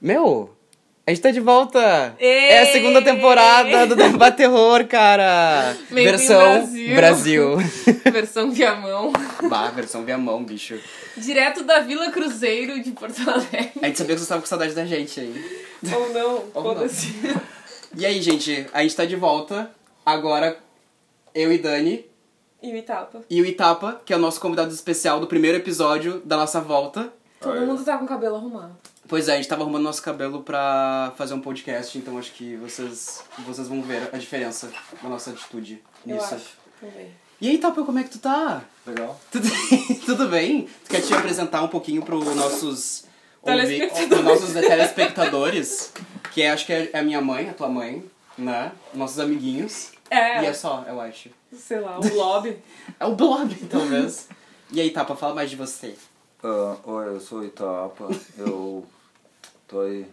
Meu, a gente tá de volta! Ê! É a segunda temporada do Debate Terror, cara! Made in versão Brasil. Brasil. Versão Viamão. bah, versão via mão, bicho. Direto da Vila Cruzeiro de Porto Alegre. A gente sabia que você tava com saudade da gente aí. Ou não, Ou foda-se. E aí, gente, a gente tá de volta. Agora, eu e Dani. E o Itapa. E o Itapa, que é o nosso convidado especial do primeiro episódio da nossa volta. Todo mundo tá com o cabelo arrumado. Pois é, a gente tava arrumando nosso cabelo pra fazer um podcast, então acho que vocês, vocês vão ver a diferença da nossa atitude Eu nisso. acho. Também. E aí, Tapa, como é que tu tá? Legal. Tudo, tudo bem? Tu quer te apresentar um pouquinho pros nossos... ouvi- pros nossos telespectadores, que é, acho que é a minha mãe, a tua mãe, né? Nossos amiguinhos. É, E é só, eu acho. sei lá, o lobby. É o blog, talvez. e aí, Tapa, fala mais de você. Ah, oi, eu sou o Itapa. Eu tô aí.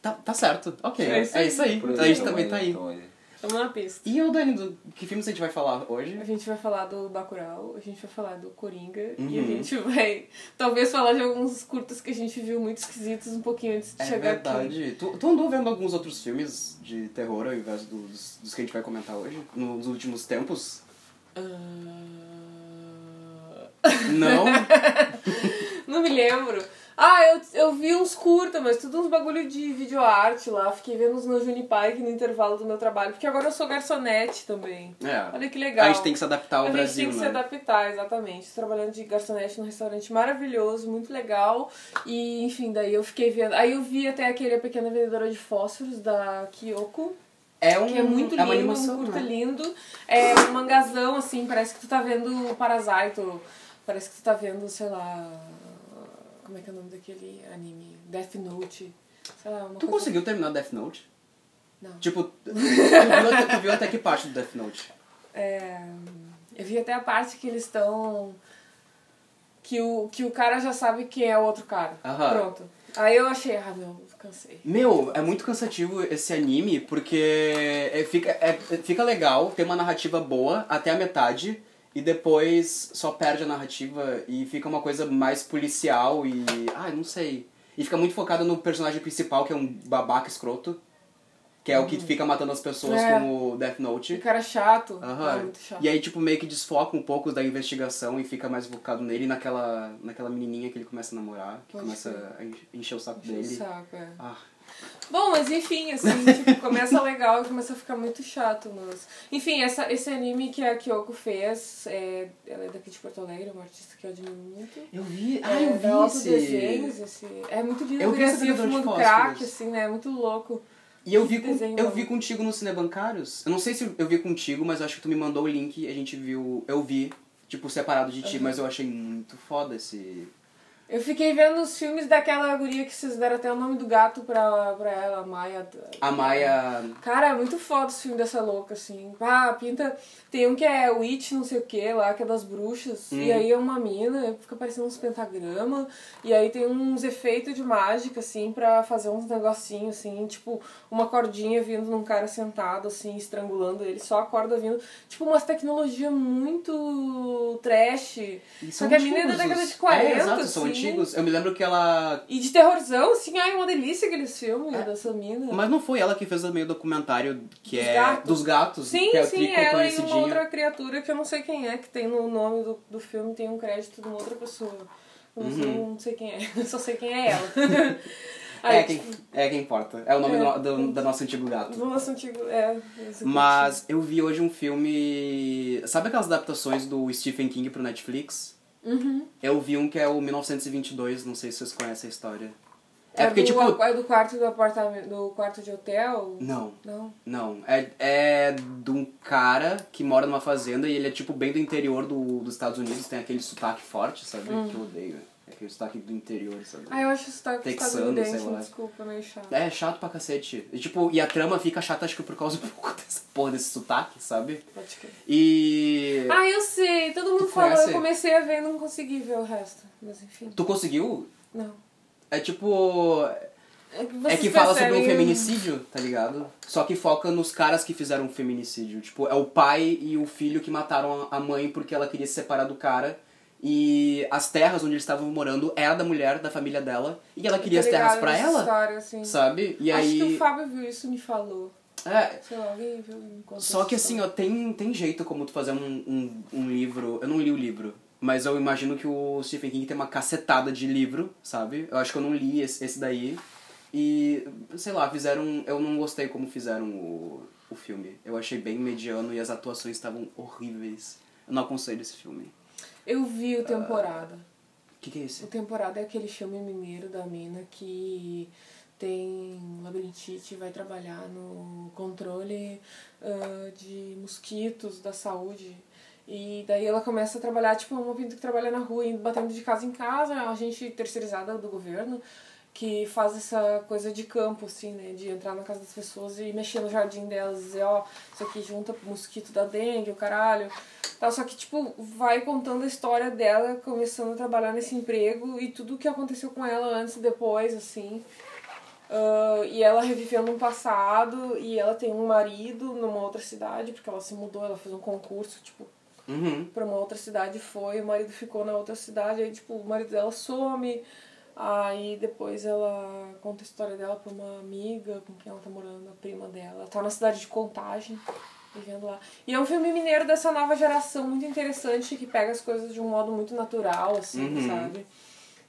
Tá, tá certo, ok. É isso aí. É isso aí. Por A gente também tá aí. tamo aí. Tamo na pista. E o Dani, do, que filmes a gente vai falar hoje? A gente vai falar do Bacurau, a gente vai falar do Coringa e a Uhum. gente vai talvez falar de alguns curtas que a gente viu muito esquisitos um pouquinho antes de É chegar aqui. verdade. Tu, tu andou vendo alguns outros filmes de terror ao invés dos, dos que a gente vai comentar hoje? Nos últimos tempos? Ah, Não? Não me lembro. Ah, eu, eu vi uns curta, mas tudo uns bagulho de videoarte lá. Fiquei vendo uns no Junipike no intervalo do meu trabalho. Porque agora eu sou garçonete também. É. Olha que legal. A gente tem que se adaptar ao a gente Brasil, tem que se né? adaptar, exatamente. Trabalhando de garçonete num restaurante maravilhoso, muito legal. E, enfim, daí eu fiquei vendo. Aí eu vi até aquele A Pequena Vendedora de Fósforos, da Kyoko. É um, Que é muito é uma lindo, animação, um curta né? lindo. É um mangazão, assim, parece que tu tá vendo Parasite. Parece que tu tá vendo, sei lá. Como é que é o nome daquele anime? Death Note. Sei lá, uma Tu coisa- conseguiu terminar Death Note? Não. Tipo, tu viu, até, tu viu até que parte do Death Note? É, eu vi até a parte que eles estão. Que o, que o cara já sabe quem é o outro cara. Aham. Pronto. Aí eu achei, ah, meu, cansei. Meu, é muito cansativo esse anime porque é, fica, é, fica legal, tem uma narrativa boa até a metade e depois só perde a narrativa e fica uma coisa mais policial e. Ah, não sei. E fica muito focada no personagem principal, que é um babaca escroto, que é o que fica matando as pessoas É. como Death Que Note. cara chato. Aham. Ah, muito chato. E aí, tipo, meio que desfoca um pouco da investigação e fica mais focado nele e naquela, naquela menininha que ele começa a namorar, que Pode começa a en- encher o saco Enche o dele. saco, é. Ah, Bom, mas enfim, assim, tipo, começa legal e começa a ficar muito chato, mas... Enfim, essa, esse anime que a Kyoko fez, é, ela é daqui de Porto Alegre, é uma artista que eu admiro muito. eu vi. É, Ah, eu da vi esse. Autodesenhos, esse... É muito lindo, Eu vi de fumando crack, assim, né? É muito louco. E eu vi, com, eu vi contigo no Cinebancários. Eu não sei se eu vi contigo, mas acho que tu me mandou o link e a gente viu. Eu vi, tipo, separado de ti, mas eu achei muito foda esse. Eu fiquei vendo os filmes daquela guria que vocês deram até o nome do gato pra, pra ela, a Maia. A Maia. Cara, é muito foda os filmes dessa louca, assim. Ah, pinta. Tem um que é Witch, não sei o que, lá, que é das bruxas. Hum. E aí é uma mina, fica parecendo uns pentagramas. E aí tem uns efeitos de mágica, assim, pra fazer uns negocinhos, assim, tipo, uma cordinha vindo num cara sentado, assim, estrangulando ele, só a corda vindo. Tipo, umas tecnologia muito trash. E Só que a mina é da década de 40, É, exato, assim. Antigos. Eu me lembro que ela. E de terrorzão, assim, ai, uma delícia aqueles filmes É. dessa mina. Mas não foi ela que fez o meio documentário que Dos é. gatos? Dos gatos, Sim, que é sim, ela e uma outra criatura que eu não sei quem é, que tem no nome do, do filme, tem um crédito de uma outra pessoa. Eu não, sei, não sei quem é, eu só sei quem é ela. É quem, é quem importa. É o nome É. do, do, da nosso antigo gato. Do nosso antigo. É, Mas eu vi hoje um filme. Sabe aquelas adaptações do Stephen King pro Netflix? Uhum. Eu vi um que é o 1922, não sei se vocês conhecem a história. É, É, porque, do, tipo. é do quarto do apartamento, do quarto de hotel? Não, Não. não. É, é de um cara que mora numa fazenda e ele é, tipo, bem do interior do, dos Estados Unidos, tem aquele sotaque forte, sabe? Hum. Que eu odeio. É aquele sotaque do interior, sabe? Ah, eu acho isso tá Texano, sei lá. desculpa, meio chato. É chato pra cacete. E, tipo, e a trama fica chata, acho que por causa um pouco dessa porra desse sotaque, sabe? Pode crer. E. Ah, eu sei, todo mundo Tu falou, conhece? eu comecei a ver e não consegui ver o resto. Mas enfim, Tu conseguiu? não. É tipo. É que, É que fala sobre um feminicídio, tá ligado? Só que foca nos caras que fizeram um feminicídio. Tipo, é o pai e o filho que mataram a mãe porque ela queria se separar do cara. E as terras onde eles estavam morando era da mulher, da família dela. E ela queria as terras ligada pra ela, História, assim. sabe? E Acho aí. que o Fábio viu isso e me falou. É, Sei lá, alguém viu Só que assim, ó, tem, tem jeito como tu fazer um, um, um livro. Eu não li o livro, mas eu imagino que o Stephen King tem uma cacetada de livro, sabe? Eu acho que eu não li esse, esse daí. E, sei lá, fizeram. Eu não gostei como fizeram o, o filme. Eu achei bem mediano e as atuações estavam horríveis. Eu não aconselho esse filme. Eu vi o Temporada. O que, que é O esse? Temporada é aquele filme mineiro da mina que tem labirintite e vai trabalhar no controle ah, de mosquitos da saúde. E daí ela começa a trabalhar, tipo, uma vida que trabalha na rua, indo batendo de casa em casa, a gente terceirizada do governo, que faz essa coisa de campo, assim, né? De entrar na casa das pessoas e mexer no jardim delas, dizer, ó, isso aqui junta mosquito da dengue, o caralho. Tal, só que, tipo, vai contando a história dela, começando a trabalhar nesse emprego e tudo o que aconteceu com ela antes e depois, assim. Ah, e ela revivendo um passado e ela tem um marido numa outra cidade, porque ela se mudou, ela fez um concurso, tipo, Uhum. pra uma outra cidade foi, o marido ficou na outra cidade, aí tipo, o marido dela some, aí depois ela conta a história dela pra uma amiga com quem ela tá morando, a prima dela. Ela tá na cidade de Contagem, vivendo lá. E é um filme mineiro dessa nova geração muito interessante, que pega as coisas de um modo muito natural, assim, Uhum. sabe?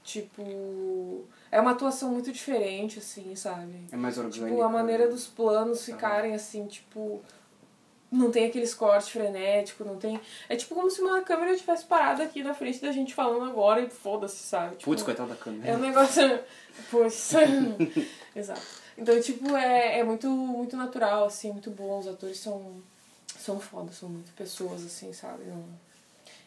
Tipo, é uma atuação muito diferente, assim, sabe? É mais orgânico. Tipo, a maneira dos planos ficarem assim, tipo. Não tem aqueles cortes frenéticos, não tem. É tipo como se uma câmera tivesse parado aqui na frente da gente falando agora e foda-se, sabe? Tipo, Putz, coitada da câmera. é um negócio. Pois. Exato. Então, tipo, é, é muito, muito natural, assim, muito bom. Os atores são, são foda, são muito pessoas, assim, sabe?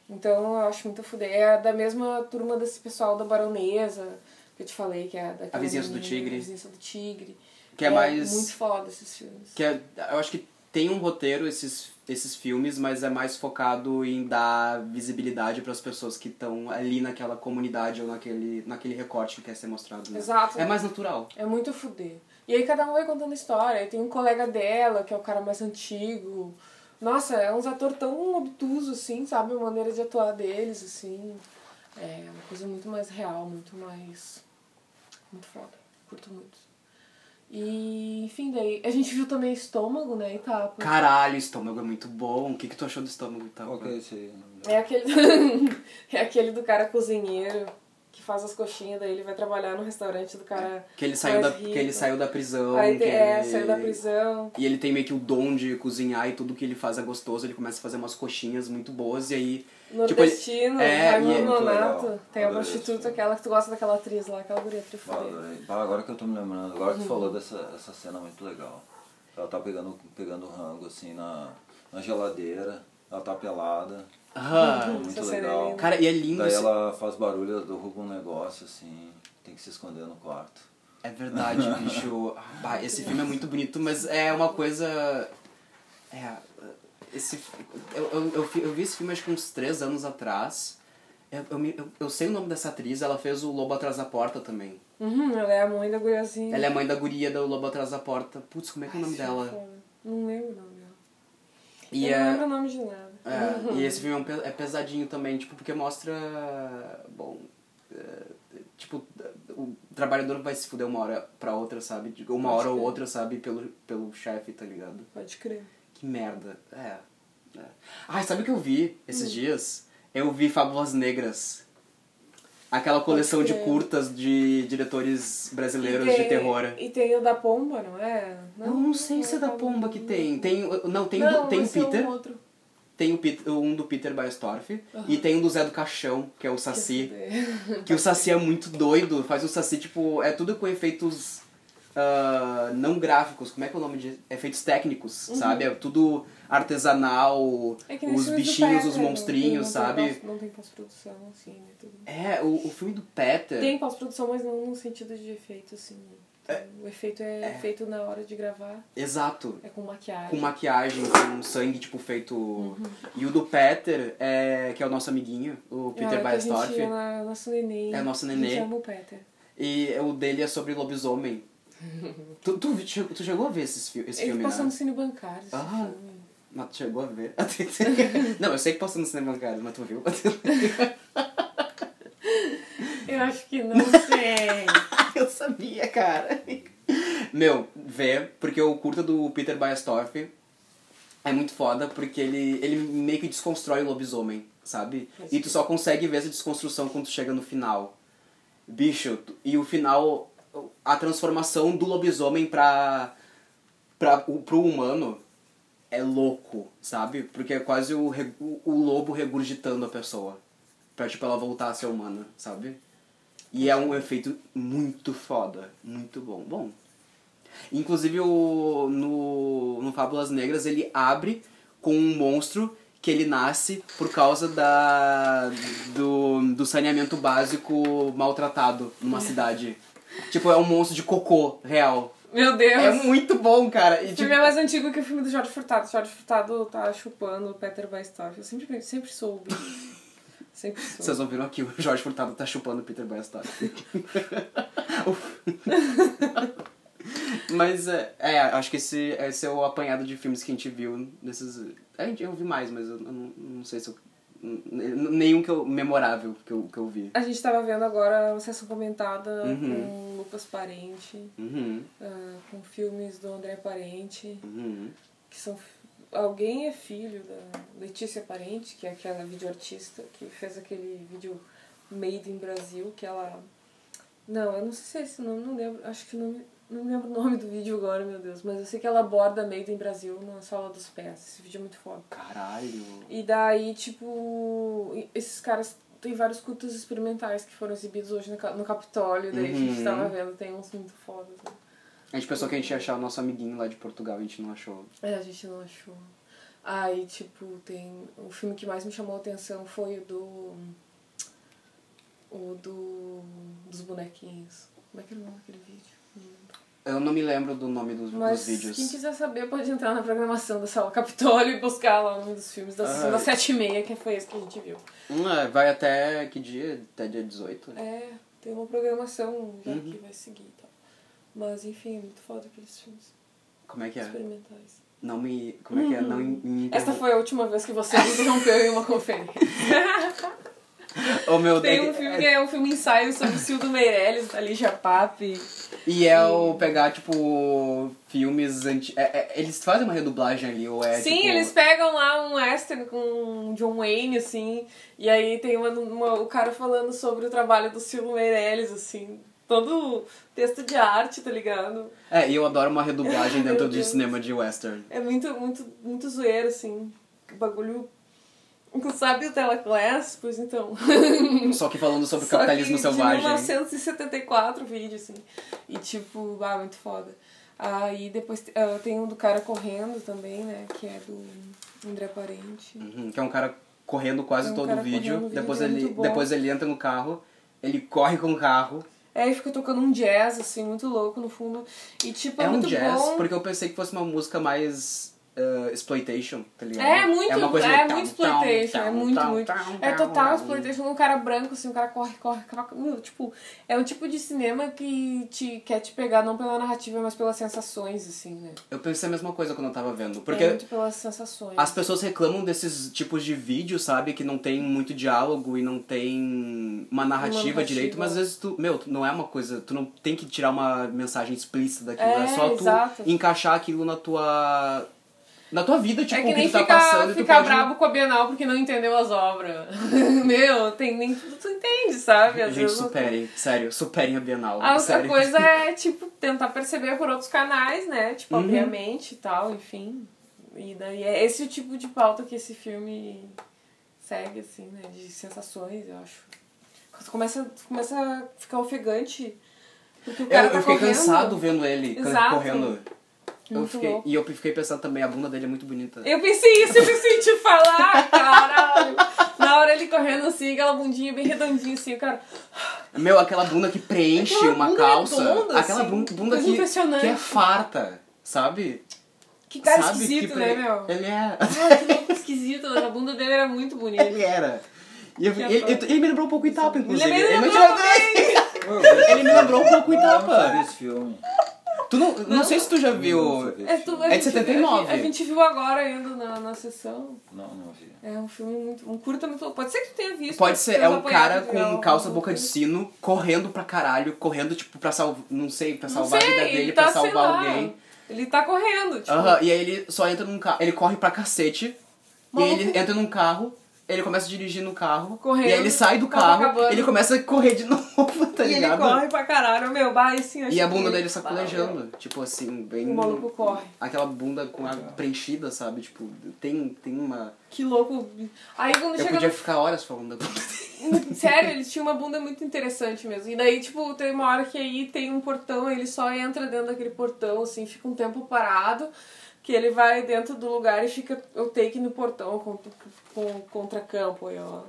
Então eu acho muito fuder. É da mesma turma desse pessoal da Baronesa, que eu te falei, que é daquela A Vizinhança do Tigre. A Vizinhança do Tigre. Que é mais- Muito foda esses filmes. Que é, eu acho que tem um roteiro esses, esses filmes, mas é mais focado em dar visibilidade para as pessoas que estão ali naquela comunidade ou naquele, naquele recorte que quer ser mostrado. Né? Exato. É mais natural. É muito fuder. E aí cada um vai contando história. Aí tem um colega dela, que é o cara mais antigo. Nossa, é uns atores tão obtusos, assim, sabe? A maneira de atuar deles, assim. É uma coisa muito mais real, muito mais. Muito foda. Curto muito. E, enfim, daí. A gente viu também Estômago, né? Itapa. Caralho, estômago é muito bom. O que, que tu achou do estômago e tal? Qual que é esse aí? É aquele, é aquele do cara cozinheiro que faz as coxinhas, daí ele vai trabalhar no restaurante do cara. Que ele saiu, da, rico. que ele saiu da prisão. Aí que é, ele- saiu da prisão. E ele tem meio que o dom de cozinhar e tudo que ele faz é gostoso. Ele começa a fazer umas coxinhas muito boas e aí. Tipo, Nordestino, é, Raimundo e é muito Nonato. Tem a prostituta, aquela que tu gosta daquela atriz lá, aquela guria trifudeira. Ah, agora que eu tô me lembrando, agora Uhum. que tu falou dessa essa cena muito legal. Ela tá pegando, pegando rango assim na, na geladeira, ela tá pelada, Ah, muito Essa cena é legal. linda. cara, e é lindo. Daí ela faz barulho, derruba um negócio assim, tem que se esconder no quarto. É verdade, bicho. Ah, bah, esse filme é muito bonito, mas é uma coisa. É. Esse, eu, eu, eu, eu vi esse filme acho que uns três anos atrás. Eu, eu, eu, sei o nome dessa atriz, ela fez o Lobo Atrás da Porta também. Uhum, ela é a mãe da guriazinha. Ela é a mãe da guria do Lobo Atrás da Porta. Putz, como é que é o nome dela? foda. Não lembro o nome dela. E eu não é, lembro o nome de nada. é, e esse filme é, é pesadinho também, tipo, porque mostra. Bom. é, tipo, o trabalhador vai se fuder uma hora pra outra, sabe? Uma Pode hora ou crer. outra, sabe? Pelo, pelo chefe, tá ligado? Pode crer. Que merda. É. é. Ai, sabe o que eu vi esses Hum. dias? Eu vi Fábulas Negras. Aquela coleção de curtas de diretores brasileiros tem- de terror. E tem o da Pomba, não é? Eu não sei se é da Pomba que tem. Tem, o- não, tem, não, do, tem o é um Peter. outro. Tem o Peter, um do Peter Baestorff. E tem um do Zé do Caixão, que é o Saci. Que Que o Saci é muito doido. Faz o Saci, tipo, é tudo com efeitos ah, não gráficos. Como é que é o nome de. Efeitos técnicos, sabe? É tudo artesanal, Uhum. É os bichinhos, os Peter, não monstrinhos, tem- sabe? Não tem, não tem pós-produção, assim, né? Tudo. É, o, o filme do Peter. Tem pós-produção, mas não no sentido de efeito, assim. O efeito é, É. feito na hora de gravar, Exato. é com maquiagem. Com maquiagem, com sangue, tipo, feito. Uhum. E o do Peter, é, que é o nosso amiguinho, o Peter é, que a Baestorff. gente ia na, nosso neném. É, nosso A nenê. gente chama o Peter. E o dele é sobre lobisomem. tu, tu, tu, chegou a ver esses, esse Ele filme, passou né? no Cine Bancário, Ah. filme. Não, tu chegou a ver? Não, eu sei que passou no cinema bancário, mas tu viu? acho que não sei. Eu sabia, cara. Meu, vê, porque o curta do Peter Baestorff é muito foda, porque ele, ele meio que desconstrói o lobisomem, sabe? E tu só consegue ver essa desconstrução quando tu chega no final. Bicho, tu- e o final, a transformação do lobisomem pra, pra, o- pro humano é louco, sabe? Porque é quase o, o, o lobo regurgitando a pessoa. Pra, tipo, ela voltar a ser humana, sabe? E é um efeito muito foda, muito bom. Bom, inclusive o, no, no Fábulas Negras ele abre com um monstro que ele nasce por causa da, do, do saneamento básico maltratado numa cidade. Tipo, é um monstro de cocô real. Meu Deus. É muito bom, cara. E, O tipo, filme é mais antigo que o filme do Jorge Furtado. O Jorge Furtado tá chupando o Peter Baestorff. Eu sempre, sempre soube. Sempre soube. Vocês ouviram aqui, o Jorge Furtado tá chupando o Peter Baestorff. Mas, é, é, acho que esse, esse é o apanhado de filmes que a gente viu nesses... A gente, eu vi mais, mas eu, eu não, não sei se eu... Nenhum que eu, memorável que eu, que eu vi. A gente tava vendo agora uma sessão comentada Uhum. com Lucas Parente, Uhum, ah, com filmes do André Parente, uhum. que são. Alguém é filho da Letícia Parente, que é aquela videoartista que fez aquele vídeo Made in Brasil, que ela. Não, eu não sei se é esse nome, não lembro. Acho que não, me- não lembro o nome do vídeo agora, meu Deus. Mas eu sei que ela aborda Made in Brasil na sola dos pés. Esse vídeo é muito foda. Caralho. E daí, tipo, esses caras tem vários cultos experimentais que foram exibidos hoje no, Ca- no Capitólio, daí a gente Uhum. tava vendo, tem uns muito fodas. Né? A gente pensou que a gente ia achar o nosso amiguinho lá de Portugal, a gente não achou. É, a gente não achou. Aí, tipo, tem. O filme que mais me chamou a atenção foi o do. O do. dos bonequinhos. Como é que era o nome daquele vídeo? Eu não me lembro do nome dos, Mas dos vídeos. quem quiser saber pode entrar na programação da sala Capitólio e buscar lá o nome dos filmes da sessão Ah. das sete e meia, que foi esse que a gente viu. Hum, é, vai até que dia? Até dia 18? É, tem uma programação já Uhum. que vai seguir e tal. Mas enfim, é muito foda aqueles filmes Como é que é? experimentais. Não me. Como é que é? Não me Uhum. Esta interrompa. foi a última vez que você me interrompeu em uma conferência. O meu Tem um filme que é um filme ensaio sobre o Cildo Meirelles, da Pape. E é o pegar, tipo, filmes anti... é- é- eles fazem uma redublagem ali, ou é Sim, tipo... eles pegam lá um western com John Wayne, assim, e aí tem uma, uma- o cara falando sobre o trabalho do Cildo Meirelles, assim, todo texto de arte, tá ligado? É, e eu adoro uma redublagem dentro de cinema de western. É muito, muito, muito zoeiro, assim, o bagulho... Sabe o Teleclass? Pois então. Só que falando sobre Só capitalismo que selvagem. De 1974 vídeo, assim. E tipo, ah, muito foda. Aí depois ah, tem um do cara correndo também, né? Que é do André Parente. Uhum, que é um cara correndo quase É um todo o vídeo, depois é ele depois ele entra no carro, ele corre com o carro. É, e fica tocando um jazz, assim, muito louco no fundo. E tipo, é, É, um jazz, bom. porque eu pensei que fosse uma música mais uh, exploitation, tá ligado? É muito, é, uma coisa meio muito exploitation, é muito, muito. É total exploitation, um cara branco, assim, um cara corre, corre, corre. Tipo, é um tipo de cinema que te, quer te pegar não pela narrativa, mas pelas sensações, assim, né? Eu pensei a mesma coisa quando eu tava vendo, É porque muito pelas sensações. As pessoas reclamam desses tipos de vídeo, sabe? Que não tem muito diálogo e não tem uma narrativa, narrativa. direito, mas às vezes tu, meu, tu não é uma coisa, tu não tem que tirar uma mensagem explícita daquilo, é, É, só tu exato. encaixar aquilo na tua na tua vida, tipo, é que o que tu tá ficar, passando ficar pode brabo com a Bienal porque não entendeu as obras. Meu, tem nem tudo tu entende, sabe? Às Gente, superem, sério, superem a Bienal. A outra sério. coisa é, tipo, tentar perceber por outros canais, né? Tipo, Uhum. abrir a mente e tal, enfim. E daí é esse o tipo de pauta que esse filme segue, assim, né? De sensações, eu acho. Tu começa, tu começa a ficar ofegante. Porque o Eu, cara eu tá fiquei correndo. cansado vendo ele Exato. correndo. Eu Muito fiquei, louco. e eu fiquei pensando também, a bunda dele é muito bonita. Eu pensei isso, eu pensei te falar, caralho. Na hora ele correndo assim, aquela bundinha bem redondinha assim, o cara. Meu, aquela bunda que preenche Aquela uma bunda calça. redonda, aquela assim, bun- bunda que, que é farta, sabe? Que cara sabe? esquisito, que né, meu? Ele é. Ai, que louco esquisito, mas a bunda dele era muito bonita. ele era. E eu- ele, ele, ele me lembrou um pouco Itapa, inclusive. Ele me Ele lembrou me-. Eu Ele me lembrou um pouco filme, eu Itapa. não esse filme. Tu não, não, Não. sei se tu já viu. É, tu, a É de gente- 79. A, gente viu agora ainda na, na sessão. Não, não vi. É um filme muito. Um curta muito. Pode ser que tu tenha visto. Pode ser, é um cara com calça boca de sino, correndo pra caralho, correndo, tipo, pra salvar. Não sei, pra salvar a sei, vida ele dele, tá, pra salvar alguém. Ele tá correndo, tipo. Aham, e aí ele só entra num carro. Ele corre pra cacete. E aí ele entra num carro, ele começa a dirigir no carro. Correndo, E aí ele sai do carro, ele começa a correr de novo, tá e ele ligado? corre pra caralho, meu, bah, assim, E a bunda dele sacolejando. Tipo assim, bem. O maluco corre. Aquela bunda com a preenchida, sabe? Tipo, tem, tem uma. Que louco. Aí quando Eu chega podia no ficar horas falando da bunda dele. Sério, ele tinha uma bunda muito interessante mesmo. E daí, tipo, tem uma hora que aí tem um portão, ele só entra dentro daquele portão, assim, fica um tempo parado, que ele vai dentro do lugar e fica o take no portão com, contra campo. E, ó,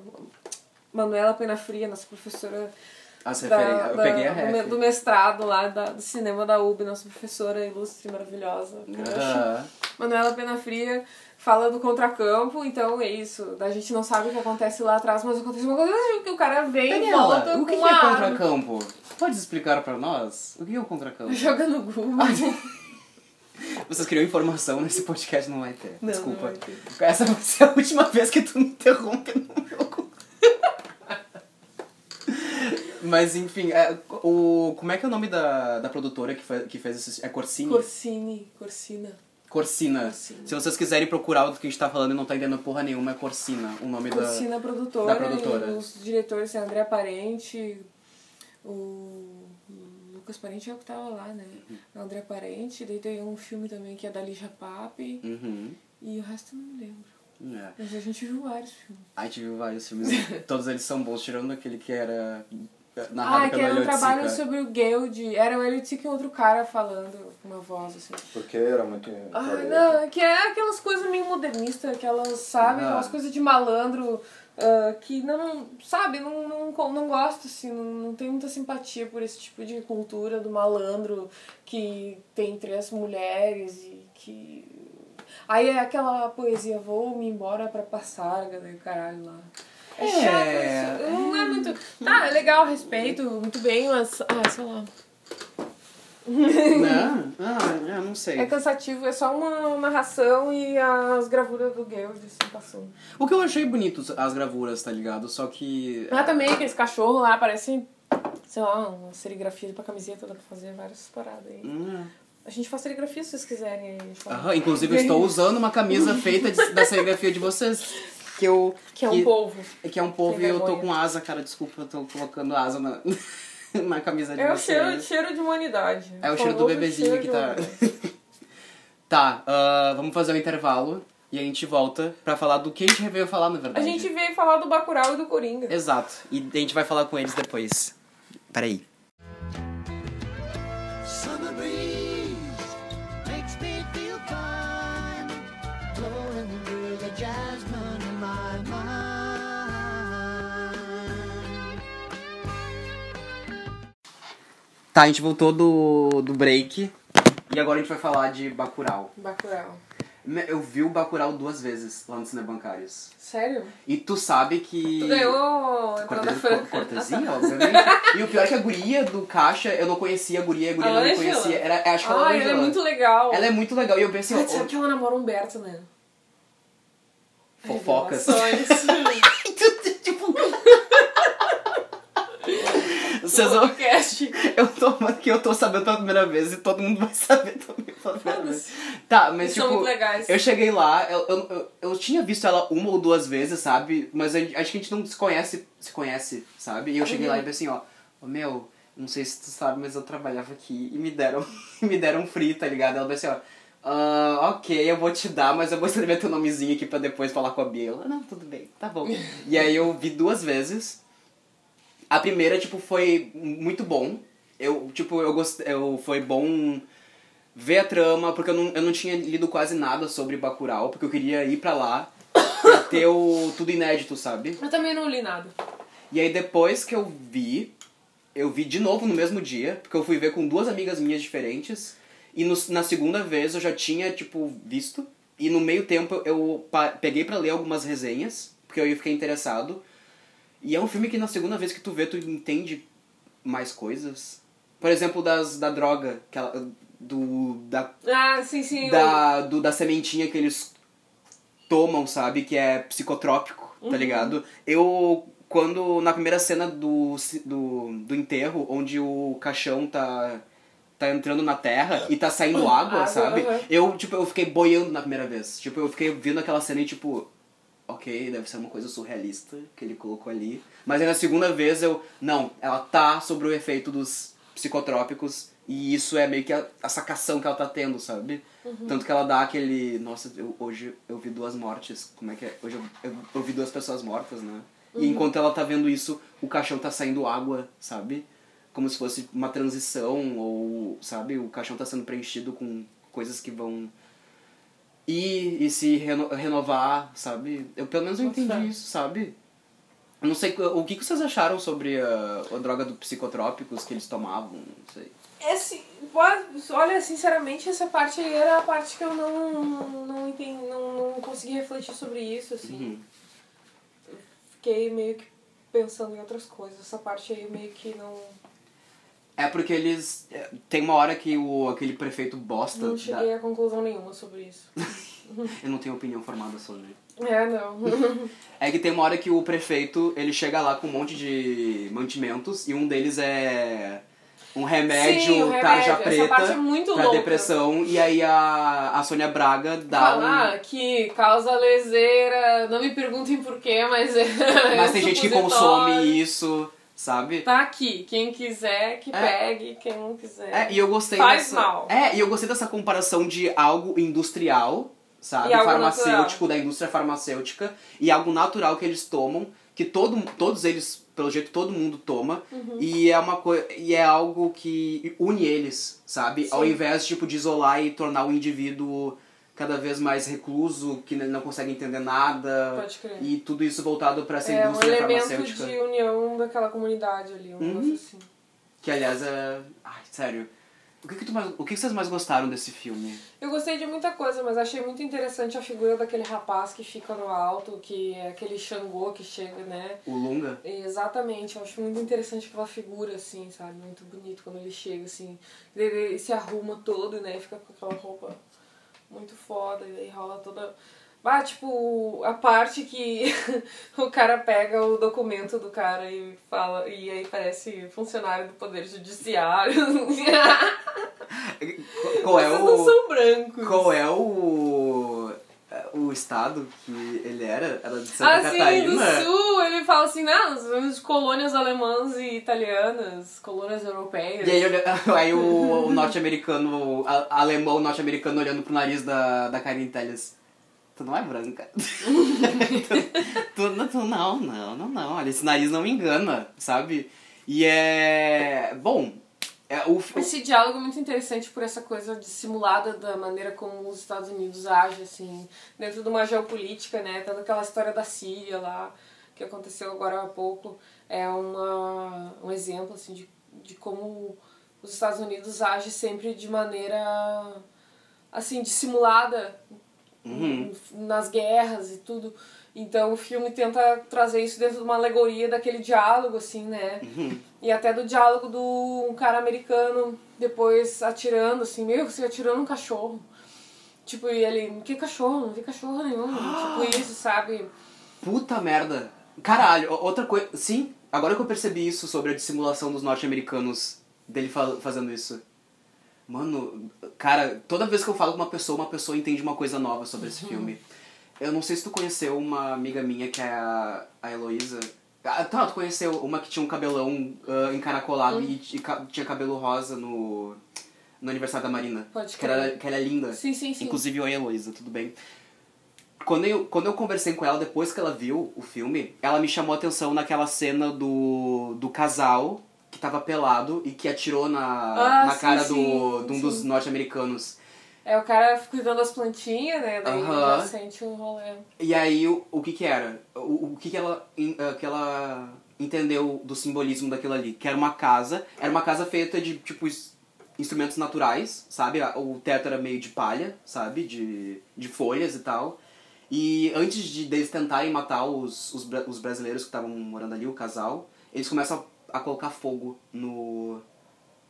Manuela Penafria, nossa professora As da-. Eu da- peguei a do, do mestrado lá da, do cinema da UB, nossa professora ilustre, maravilhosa. Aham. Manuela Penafria fala do contracampo, então é isso. A gente não sabe o que acontece lá atrás, mas acontece uma coisa que o cara vem e volta Daniela, o que, com que é contracampo? Pode explicar pra nós? O que é o contracampo? Joga no Google. Vocês queriam informação nesse podcast, não vai ter. Não, Desculpa. não vai ter. Essa vai ser a última vez que tu me interrompe no meu. Mas enfim, é, o, como é que é o nome da, da produtora que, fe- que fez esse. É Corsini? Corsini, Corsina. Corsina. Corsina. Se vocês quiserem procurar o que a gente tá falando e não tá entendendo porra nenhuma, é Corsina, o nome Corsina produtora, da produtora. Os diretores são André Parente, o Lucas Parente é o que tava lá, né? O André Parente, daí tem um filme também que é da Lígia Pape. Uhum. e o resto eu não lembro. É. Mas a gente viu vários filmes. A gente viu vários filmes, todos eles são bons, tirando aquele que era narrado Ah, que era um trabalho sobre o Geld. Era o Elliot Sica e outro cara falando com uma voz, assim. Porque era muito. Ah, não, que é aquelas coisas meio modernistas, aquelas, sabe, Ah. aquelas coisas de malandro ah, que não, sabe, não, não, não gosto, assim, não, não tenho muita simpatia por esse tipo de cultura do malandro que tem três mulheres e que. Aí é aquela poesia, vou-me embora pra passar, o caralho lá. É, É. chato isso. Não é muito. Tá, é legal, respeito, muito bem, mas. Ah, sei lá. Não, ah, eu não sei. É cansativo, é só uma narração e as gravuras do Geld assim passando. O que eu achei bonito, as gravuras, tá ligado? Só que. Ah, também aqueles cachorros lá parecem, sei lá, uma serigrafia pra camiseta, dá pra fazer várias paradas aí. Hum, A gente faz serigrafia se vocês quiserem. Aham, inclusive eu estou usando uma camisa feita de- da serigrafia de vocês. Que eu. Que é um povo. Que é um povo e eu tô com asa, cara. Desculpa, eu tô colocando asa na, na camisa de É o cheiro, cheiro de humanidade. É o cheiro do bebezinho cheiro que tá. tá, ah, vamos fazer um intervalo e a gente volta pra falar do que a gente veio falar, na A verdade. gente veio falar do Bacurau e do Coringa. Exato. E a gente vai falar com eles depois. Peraí. Tá, a gente voltou do, do break e agora a gente vai falar de Bacurau. Bacurau. Eu vi o Bacurau duas vezes lá no Cine Bancários. Sério? E tu sabe que... Tu ganhou a entrada Corte- franca. Cortesia, obviamente. e o pior é que a guria do caixa, eu não conhecia a guria, a guria A não me Ângela? conhecia. Era, acho que ela Ah, ela é muito legal. Ela é muito legal. E eu pensei, ó, sabe que ela namora o Humberto, né? fofocas. Revelações. tipo... Vocês vão... Podcast. Eu tô que eu tô sabendo pela primeira vez e todo mundo vai saber também pela primeira vez. Tá, mas Eles tipo... Eu cheguei lá, eu, eu, eu, eu tinha visto ela uma ou duas vezes, sabe? Mas acho que a gente não se conhece, se conhece, sabe? E eu cheguei lá e pensei assim, ó, "Ô, meu, não sei se tu sabe, mas eu trabalhava aqui e me deram, me deram free, tá ligado? Ela pensei, ó, "Ah, ok, eu vou te dar, mas eu vou escrever teu nomezinho aqui pra depois falar com a Bia. Ela, não, tudo bem, tá bom. e aí eu vi duas vezes. A primeira, tipo, foi muito bom. Eu, tipo, eu gostei, eu, foi bom ver a trama, porque eu não, eu não tinha lido quase nada sobre Bacurau, porque eu queria ir pra lá pra ter o tudo inédito, sabe? Eu também não li nada. E aí depois que eu vi, eu vi de novo no mesmo dia, porque eu fui ver com duas amigas minhas diferentes, e no- na segunda vez eu já tinha, tipo, visto, e no meio tempo eu pa- peguei pra ler algumas resenhas, porque eu fiquei interessado, e é um filme que na segunda vez que tu vê, tu entende mais coisas. Por exemplo, das, da droga, que ela, do da Ah, sim, sim. eu- da, do, da sementinha que eles tomam, sabe? Que é psicotrópico, tá ligado? Eu, quando, na primeira cena do, do, do enterro, onde o caixão tá, tá entrando na terra e tá saindo água, Água, sabe? aham. Eu, tipo, eu fiquei boiando na primeira vez. Tipo, eu fiquei vendo aquela cena e, tipo... Ok, deve ser uma coisa surrealista que ele colocou ali. Mas aí na segunda vez eu... Não, ela tá sobre o efeito dos psicotrópicos e isso é meio que a, a sacação que ela tá tendo, sabe? Tanto que ela dá aquele... Nossa, eu, hoje eu vi duas mortes. Como é que é? Hoje eu, eu, eu vi duas pessoas mortas, né? E enquanto ela tá vendo isso, o caixão tá saindo água, sabe? Como se fosse uma transição ou, sabe? O caixão tá sendo preenchido com coisas que vão ir e se reno- renovar, sabe? Eu pelo menos eu entendi isso, sabe? Eu Não sei, o que que vocês acharam sobre a, a droga do psicotrópicos que eles tomavam, não sei. Esse, olha, sinceramente, essa parte aí era a parte que eu não, não entendi, não, não consegui refletir sobre isso, assim. Uhum. Fiquei meio que pensando em outras coisas. Essa parte aí meio que não, É porque eles... é, Tem uma hora que o, aquele prefeito bosta... não da- cheguei a conclusão nenhuma sobre isso. Eu não tenho opinião formada sobre. É, não. É que tem uma hora que o prefeito, ele chega lá com um monte de mantimentos e um deles é um remédio, Sim, remédio. tarja Essa preta parte é muito pra louca. depressão e aí a, a Sônia Braga dá Falar que causa leseira, não me perguntem por quê, mas é. um... Mas tem gente que consome isso, sabe? Tá aqui, quem quiser que É. pegue, quem não quiser. É, e eu gostei Faz dessa... mal. É, e eu gostei dessa comparação de algo industrial, sabe? Farmacêutico, da indústria farmacêutica, e algo natural que eles tomam, que todo, todos eles, pelo jeito, todo mundo toma, Uhum. e é uma coisa. E é algo que une eles, sabe? Ao Sim. invés tipo, de isolar e tornar o indivíduo cada vez mais recluso, que não consegue entender nada. Pode crer. E tudo isso voltado pra essa É um indústria elemento farmacêutica. de união daquela comunidade ali, um Uhum. assim. Que aliás é. Ai, sério. O que, que, tu mais... o que que vocês mais gostaram desse filme? Eu gostei de muita coisa, mas achei muito interessante a figura daquele rapaz que fica no alto, que é aquele Xangô que chega, né? O Lunga? Exatamente, eu acho muito interessante aquela figura, assim, sabe? Muito bonito quando ele chega, assim. Ele, ele se arruma todo, né? Fica com aquela roupa muito foda, e daí rola toda. Ah, tipo, a parte que o cara pega o documento do cara e fala, e aí parece funcionário do Poder Judiciário. Qual é Vocês não o. são brancos. Qual é o. O estado que ele era? Era de Santa Ah, sim, do Catarina? sul, ele fala assim, não, nós somos colônias alemãs e italianas, colônias europeias. E aí, aí o, o norte-americano, alemão norte-americano olhando pro nariz da, da Karen Telles. Tu não é branca. tu, tu, tu não, não, não, não. Olha, esse nariz não me engana, sabe? E é. Bom, é, o, Esse diálogo é muito interessante por essa coisa dissimulada da maneira como os Estados Unidos agem, assim, dentro de uma geopolítica, né? Toda aquela história da Síria lá, que aconteceu agora há pouco, é uma, um exemplo, assim, de, de como os Estados Unidos agem sempre de maneira, assim, dissimulada Uhum. nas guerras e tudo. Então o filme tenta trazer isso dentro de uma alegoria daquele diálogo, assim, né? Uhum. E até do diálogo do um cara americano depois atirando, assim, meu, você atirando um cachorro. Tipo, e ele, que cachorro? Não vi cachorro nenhum. tipo isso, sabe? Puta merda. Caralho, outra coisa. Sim, agora que eu percebi isso sobre a dissimulação dos norte-americanos dele fa- fazendo isso. Mano, cara, toda vez que eu falo com uma pessoa, uma pessoa entende uma coisa nova sobre esse filme. Eu não sei se tu conheceu uma amiga minha que é a, a Heloísa. Ah, tá, tu conheceu uma que tinha um cabelão ah, encaracolado e, e ca- tinha cabelo rosa no, no aniversário da Marina. Pode que, era, que ela é linda. Sim, sim, sim. Inclusive, oi Heloísa, tudo bem? Quando eu, quando eu conversei com ela depois que ela viu o filme, ela me chamou a atenção naquela cena do, do casal que tava pelado e que atirou na, Ah, na sim, cara do, sim, de um dos sim. norte-americanos. É o cara cuidando das plantinhas, né? Daí Aham. já sente o rolê. E aí, o, o que que era? O, o que que ela, eh, que ela entendeu do simbolismo daquilo ali? Que era uma casa, era uma casa feita de, tipo, instrumentos naturais, sabe? O teto era meio de palha, sabe? De, de folhas e tal. E antes de deles tentarem matar os, os, os brasileiros que estavam morando ali, o casal, eles começam a, a colocar fogo no,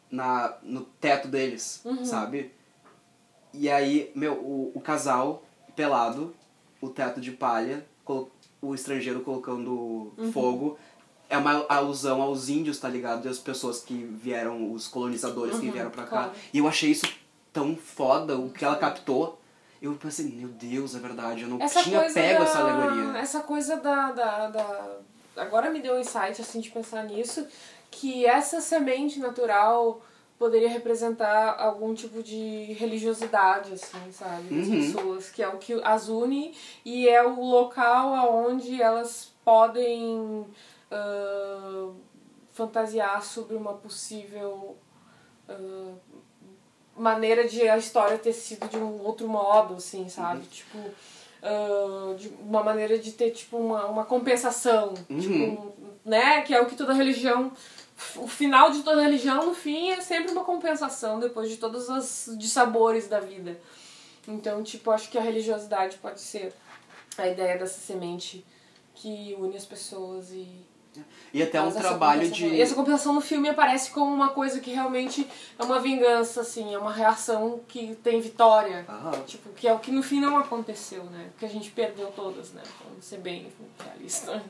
na, no teto deles, sabe? E aí, meu, o, o casal pelado, o teto de palha, o estrangeiro colocando fogo. É uma alusão aos índios, tá ligado? E as pessoas que vieram, os colonizadores que vieram pra cá. claro. E eu achei isso tão foda, o que ela captou. Eu pensei, meu Deus, é verdade, eu não Essa tinha pego da, essa alegoria. Essa coisa da, da, da- Agora me deu um insight, assim, de pensar nisso, que essa semente natural poderia representar algum tipo de religiosidade, assim, sabe? Das Uhum. pessoas, que é o que as une e é o local aonde elas podem ah, fantasiar sobre uma possível ah, maneira de a história ter sido de um outro modo, assim, sabe? Tipo, ah, de uma maneira de ter, tipo, uma, uma compensação. Tipo, né? Que é o que toda religião. O final de toda religião, no fim, é sempre uma compensação depois de todos os dissabores da vida. Então, tipo, acho que a religiosidade pode ser a ideia dessa semente que une as pessoas e E até um trabalho de. E essa compensação no filme aparece como uma coisa que realmente é uma vingança, assim, é uma reação que tem vitória. Aham. Tipo, que é o que no fim não aconteceu, né? Porque a gente perdeu todas, né? Vamos ser bem realista.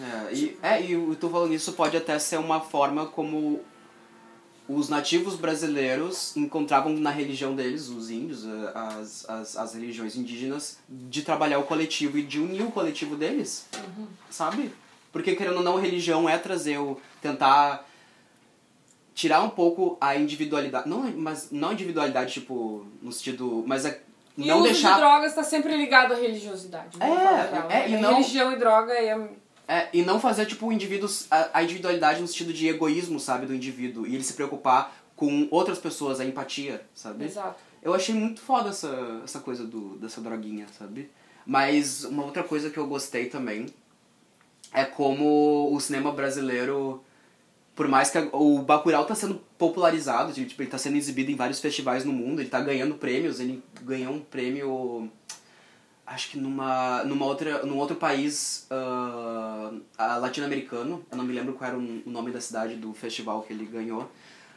É, e, é, e tu falando isso pode até ser uma forma como os nativos brasileiros encontravam na religião deles, os índios, eh, as, as, as religiões indígenas, de trabalhar o coletivo e de unir o coletivo deles, sabe? Porque querendo ou não, religião é trazer o. tentar tirar um pouco a individualidade. Não, mas não a individualidade, tipo, no sentido. Mas é E não o uso deixar. de drogas está sempre ligado à religiosidade. né? É, real, é, e não- Religião e droga é... É, e não fazer, tipo, o indivíduo, a, a individualidade no sentido de egoísmo, sabe, do indivíduo. E ele se preocupar com outras pessoas, a empatia, sabe? Exato. Eu achei muito foda essa, essa coisa do, dessa droguinha, sabe? Mas uma outra coisa que eu gostei também é como o cinema brasileiro, por mais que a- o Bacurau tá sendo popularizado, tipo, ele tá sendo exibido em vários festivais no mundo, ele tá ganhando prêmios, ele ganhou um prêmio acho que numa, numa outra, num outro país ah, latino-americano, eu não me lembro qual era o o nome da cidade do festival que ele ganhou,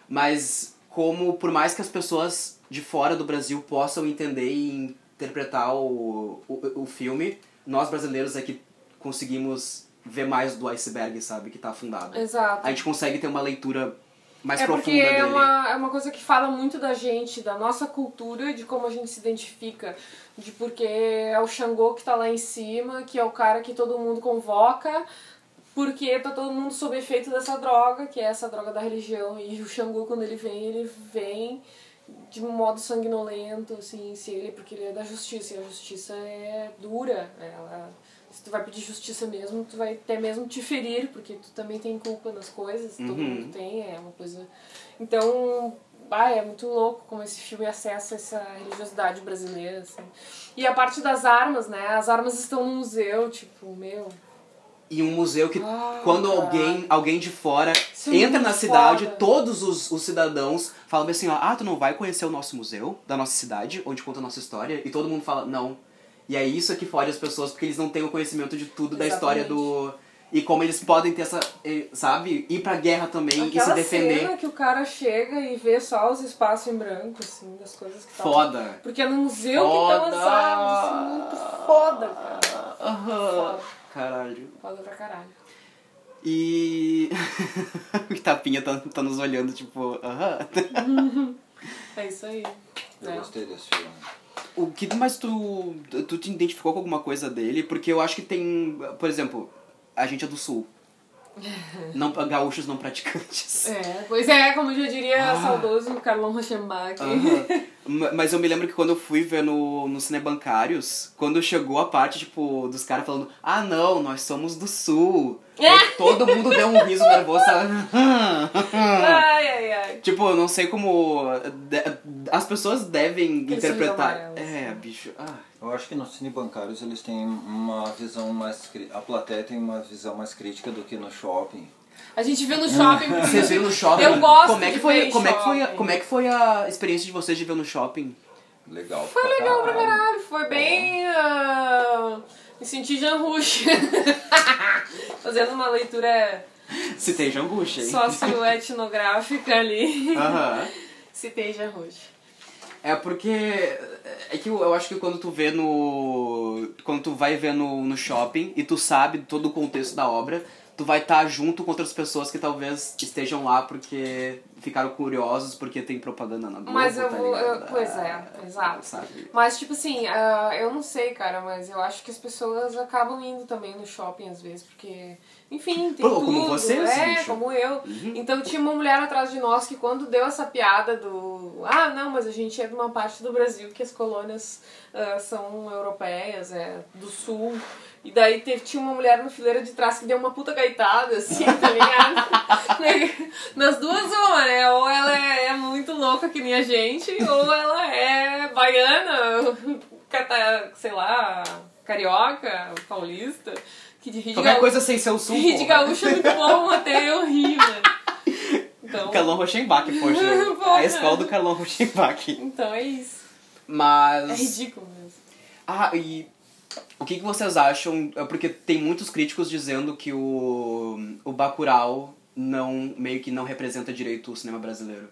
mas como por mais que as pessoas de fora do Brasil possam entender e interpretar o, o, o filme, nós brasileiros é que conseguimos ver mais do iceberg, sabe, que tá afundado. Exato. A gente consegue ter uma leitura mais é profunda porque é dele. uma, é uma coisa que fala muito da gente, da nossa cultura, de como a gente se identifica. De porque é o Xangô que tá lá em cima, que é o cara que todo mundo convoca, porque tá todo mundo sob efeito dessa droga, que é essa droga da religião. E o Xangô, quando ele vem, ele vem de um modo sanguinolento, assim, se ele, porque ele é da justiça, e a justiça é dura. Ela, se tu vai pedir justiça mesmo, tu vai até mesmo te ferir, porque tu também tem culpa nas coisas, todo Uhum. mundo tem, é uma coisa. Então, ah, é muito louco como esse filme acessa essa religiosidade brasileira, assim. E a parte das armas, né? As armas estão no museu, tipo, meu. E um museu que, Ah, quando cara. alguém, alguém de fora Isso é entra na cidade, foda. todos os, os cidadãos falam assim, ó, ah, tu não vai conhecer o nosso museu da nossa cidade, onde conta a nossa história? E todo mundo fala, não. E é isso que fode as pessoas, porque eles não têm o conhecimento de tudo da história do... E como eles podem ter essa, sabe, ir pra guerra também e se Aquela defender. cena que o cara chega e vê só os espaços em branco, assim, das coisas que estão. Foda. Porque é no museu que estão as Foda. armas, assim, muito foda, cara. Aham. Foda. Caralho. Foda pra caralho. E... o Tapinha tá, tá nos olhando, tipo, aham. É isso aí. Eu né? gostei desse filme. O que mais tu, tu te identificou com alguma coisa dele? Porque eu acho que tem, por exemplo, a gente é do sul. Não, gaúchos não praticantes. É, pois é, como já diria saudoso Carlão Rochenbach. Ah. Aham. Ma- Mas eu me lembro que quando eu fui ver no, no Cinebancários, quando chegou a parte, tipo, dos caras falando, ah não, nós somos do sul. É. Todo mundo deu um riso nervoso. Ai, ai, ai. tipo, eu não sei como. As pessoas devem interpretar. É, bicho. Ah. Eu acho que nos cinebancários eles têm uma visão mais... A plateia tem uma visão mais crítica do que no shopping. A gente viu no shopping. Vocês viram no shopping? Eu gosto como é que de foi, como é que foi, a- como é que foi a experiência de vocês de ver no shopping? Legal Foi legal pra caralho, foi bem. ah, me senti Jean Rouge. Fazendo uma leitura Citei Jambucha, hein? Só a silhueta etnográfica ali. Aham. Citei Jarrush. É porque. É que eu, eu acho que quando tu vê no. Quando tu vai ver no, no shopping e tu sabe todo o contexto da obra, tu vai estar junto com outras pessoas que talvez estejam lá porque ficaram curiosos porque tem propaganda na Globo, Mas eu tá vou. eu- pois é, Ah, exato. Sabe? Mas, tipo assim, ah, eu não sei, cara, mas eu acho que as pessoas acabam indo também no shopping às vezes, porque, enfim, tem Pô, tudo. como vocês, é, bicho. como eu. Uhum. Então tinha uma mulher atrás de nós que quando deu essa piada do. Ah, não, mas a gente é de uma parte do Brasil que as colônias ah, são europeias, é do sul. E daí teve, tinha uma mulher na fileira de trás que deu uma puta gaitada, assim, tá ligado? Nas duas uma, né? Ou ela é, é muito louca que nem a gente, ou ela é baiana, cata, sei lá, carioca, paulista, que de Rio Qualquer Gaúcho- coisa sem ser o sul. Rio de. Gaúcho é muito bom, até eu ri, né? Então, Carlão Rochenbach, poxa. Porra. a escola do Carlão Rochenbach. então é isso. Mas. É ridículo mesmo. Ah, e o que, que vocês acham? é Porque tem muitos críticos dizendo que o, o Bacurau não, meio que não representa direito o cinema brasileiro.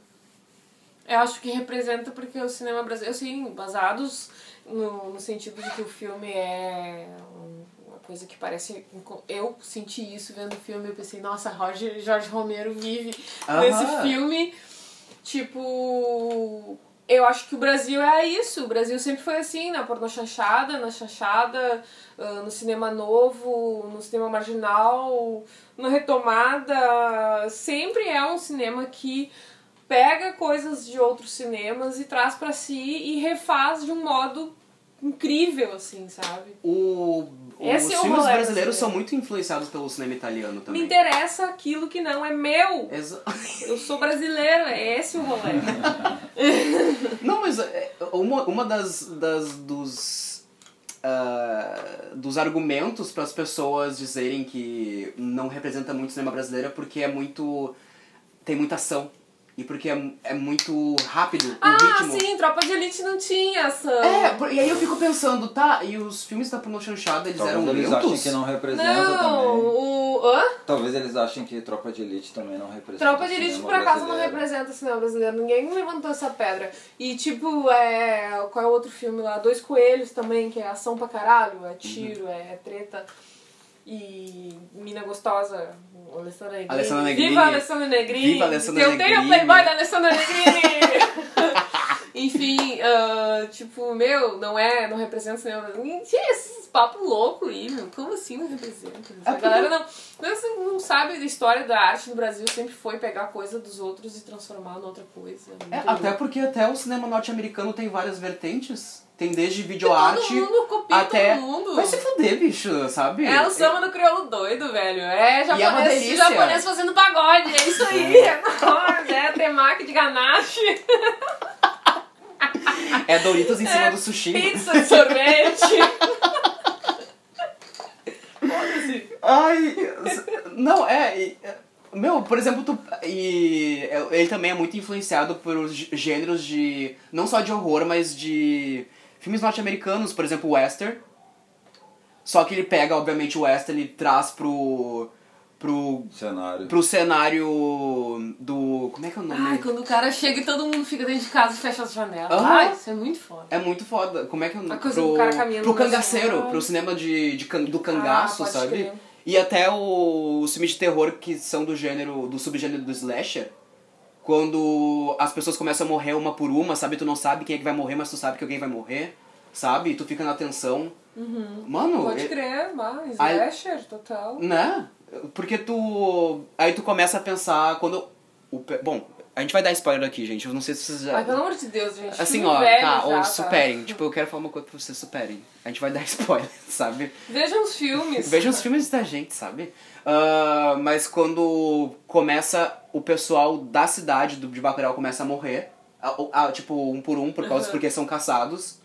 Eu acho que representa porque o cinema brasileiro, assim, basados no, no sentido de que o filme é um- uma coisa que parece. Eu senti isso vendo o filme, eu pensei, nossa, Roger, Jorge Romero vive Aham. nesse filme. Tipo. Eu acho que o Brasil é isso. O Brasil sempre foi assim, na pornô chanchada, na chanchada, ah, no cinema novo, no cinema marginal, no retomada. Sempre é um cinema que pega coisas de outros cinemas e traz pra si e refaz de um modo incrível, assim, sabe? O, Esse os é o filmes rolê brasileiros brasileiro. são muito influenciados pelo cinema italiano Me também. interessa aquilo que não é meu. Exa- Eu sou brasileiro, é esse o rolê. Não, mas é, uma, uma das, das dos ah, dos argumentos para as pessoas dizerem que não representa muito o cinema brasileiro é porque é muito tem muita ação e porque é, é muito rápido o ah, ritmo. sim, Tropa de Elite não tinha ação. É, e aí eu fico pensando, tá, e os filmes da Porno Chanchada, eles Talvez eram eles lentos? achem que não representa Não, também. o. Hã? Talvez eles achem que Tropa de Elite também não representa. Tropa de o Elite, por acaso, não representa o cinema brasileiro. Ninguém levantou essa pedra. E, tipo, é... qual é o outro filme lá? Dois Coelhos também, que é ação pra caralho. É tiro, é treta. E Mina Gostosa, Alessandra Negrini. Alessandra Negrini. Viva Alessandra Negrini! Viva Alessandra Eu tenho o. Playboy da Alessandra Negrini! Enfim, ah, tipo, meu, não é, não representa o cinema. Tinha esses papos loucos aí, meu. Como assim não representa? É A galera não, não, não sabe da história da arte no Brasil, sempre foi pegar coisa dos outros e transformar numa outra coisa. É, até louco. porque até o cinema norte-americano tem várias vertentes. Tem desde Todo videoarte mundo copia até... todo mundo. Vai se fuder, bicho, sabe? É o samba do crioulo doido, velho. É é japonês, delícia. japonês fazendo pagode. É isso aí. É. É temaki de ganache. É Doritos em cima É do sushi. Pizza de sorvete. Ai, não, é. é, Meu, por exemplo, tu, e é, ele também é muito influenciado por gê- gêneros de. não só de horror, mas de filmes norte-americanos, por exemplo, western. Só que ele pega, obviamente, o western e traz pro. pro. Cenário. pro cenário do. Como é que é o nome? Ai, quando o cara chega e todo mundo fica dentro de casa e fecha as janelas. Aham. Ai, isso é muito foda. É muito foda. Como é que é o nome? A coisa do cara caminhando pro no cangaceiro, cenário. pro cinema de, de can- do cangaço, Ah, pode sabe? crer. E até o, os filmes de terror que são do gênero, do subgênero do slasher, quando as pessoas começam a morrer uma por uma, sabe? Tu não sabe quem é que vai morrer, mas tu sabe que alguém vai morrer, sabe? E tu fica na tensão. Mano, Pode crer, mas slasher, total. né? Porque tu. Aí tu começa a pensar quando. O, bom, a gente vai dar spoiler aqui, gente. Eu não sei se vocês já. Ai, pelo amor de Deus, gente. Assim, ó, velho tá, já, ou superem. Tipo, eu quero falar uma coisa pra vocês superem. A gente vai dar spoiler, sabe? Vejam os filmes. Vejam os filmes da gente, sabe? Ah, mas quando começa o pessoal da cidade do, de Bacurau começa a morrer, ah, ah, tipo, um por um, por causa Uhum. porque são caçados.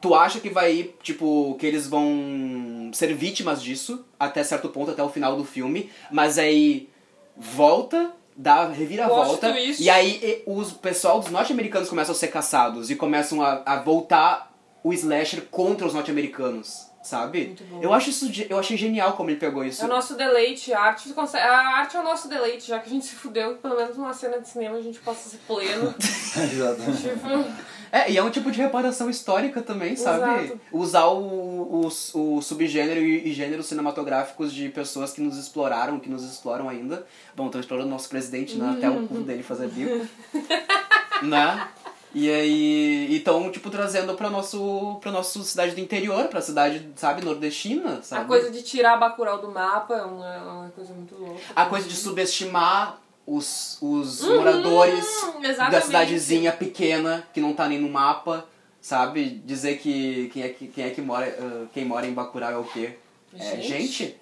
Tu acha que vai ir, tipo, que eles vão ser vítimas disso até certo ponto, até o final do filme, mas aí volta, dá reviravolta, e aí os pessoal dos norte-americanos começam a ser caçados e começam a, a voltar o slasher contra os norte-americanos. Sabe? Muito bom. Eu acho isso, eu achei genial como ele pegou isso. É o nosso deleite, a arte, consegue- a arte é o nosso deleite, já que a gente se fudeu, pelo menos numa cena de cinema a gente possa ser pleno. Exatamente. tipo, É, e é um tipo de reparação histórica também, sabe? Exato. Usar o, o, o subgênero e, e gêneros cinematográficos de pessoas que nos exploraram, que nos exploram ainda. Bom, estão explorando o nosso presidente, né? Até o cu dele fazer bico. né? E aí, então, tipo, trazendo pra nosso, pra nossa cidade do interior, pra cidade, sabe, nordestina, sabe? a coisa de tirar Bacurau do mapa é uma, é uma coisa muito louca. A coisa de subestimar os, os moradores da Uhum, exatamente. cidadezinha pequena que não tá nem no mapa, sabe? Dizer que quem é que, quem é que mora, ah, quem mora em Bacurau é o quê? É Gente.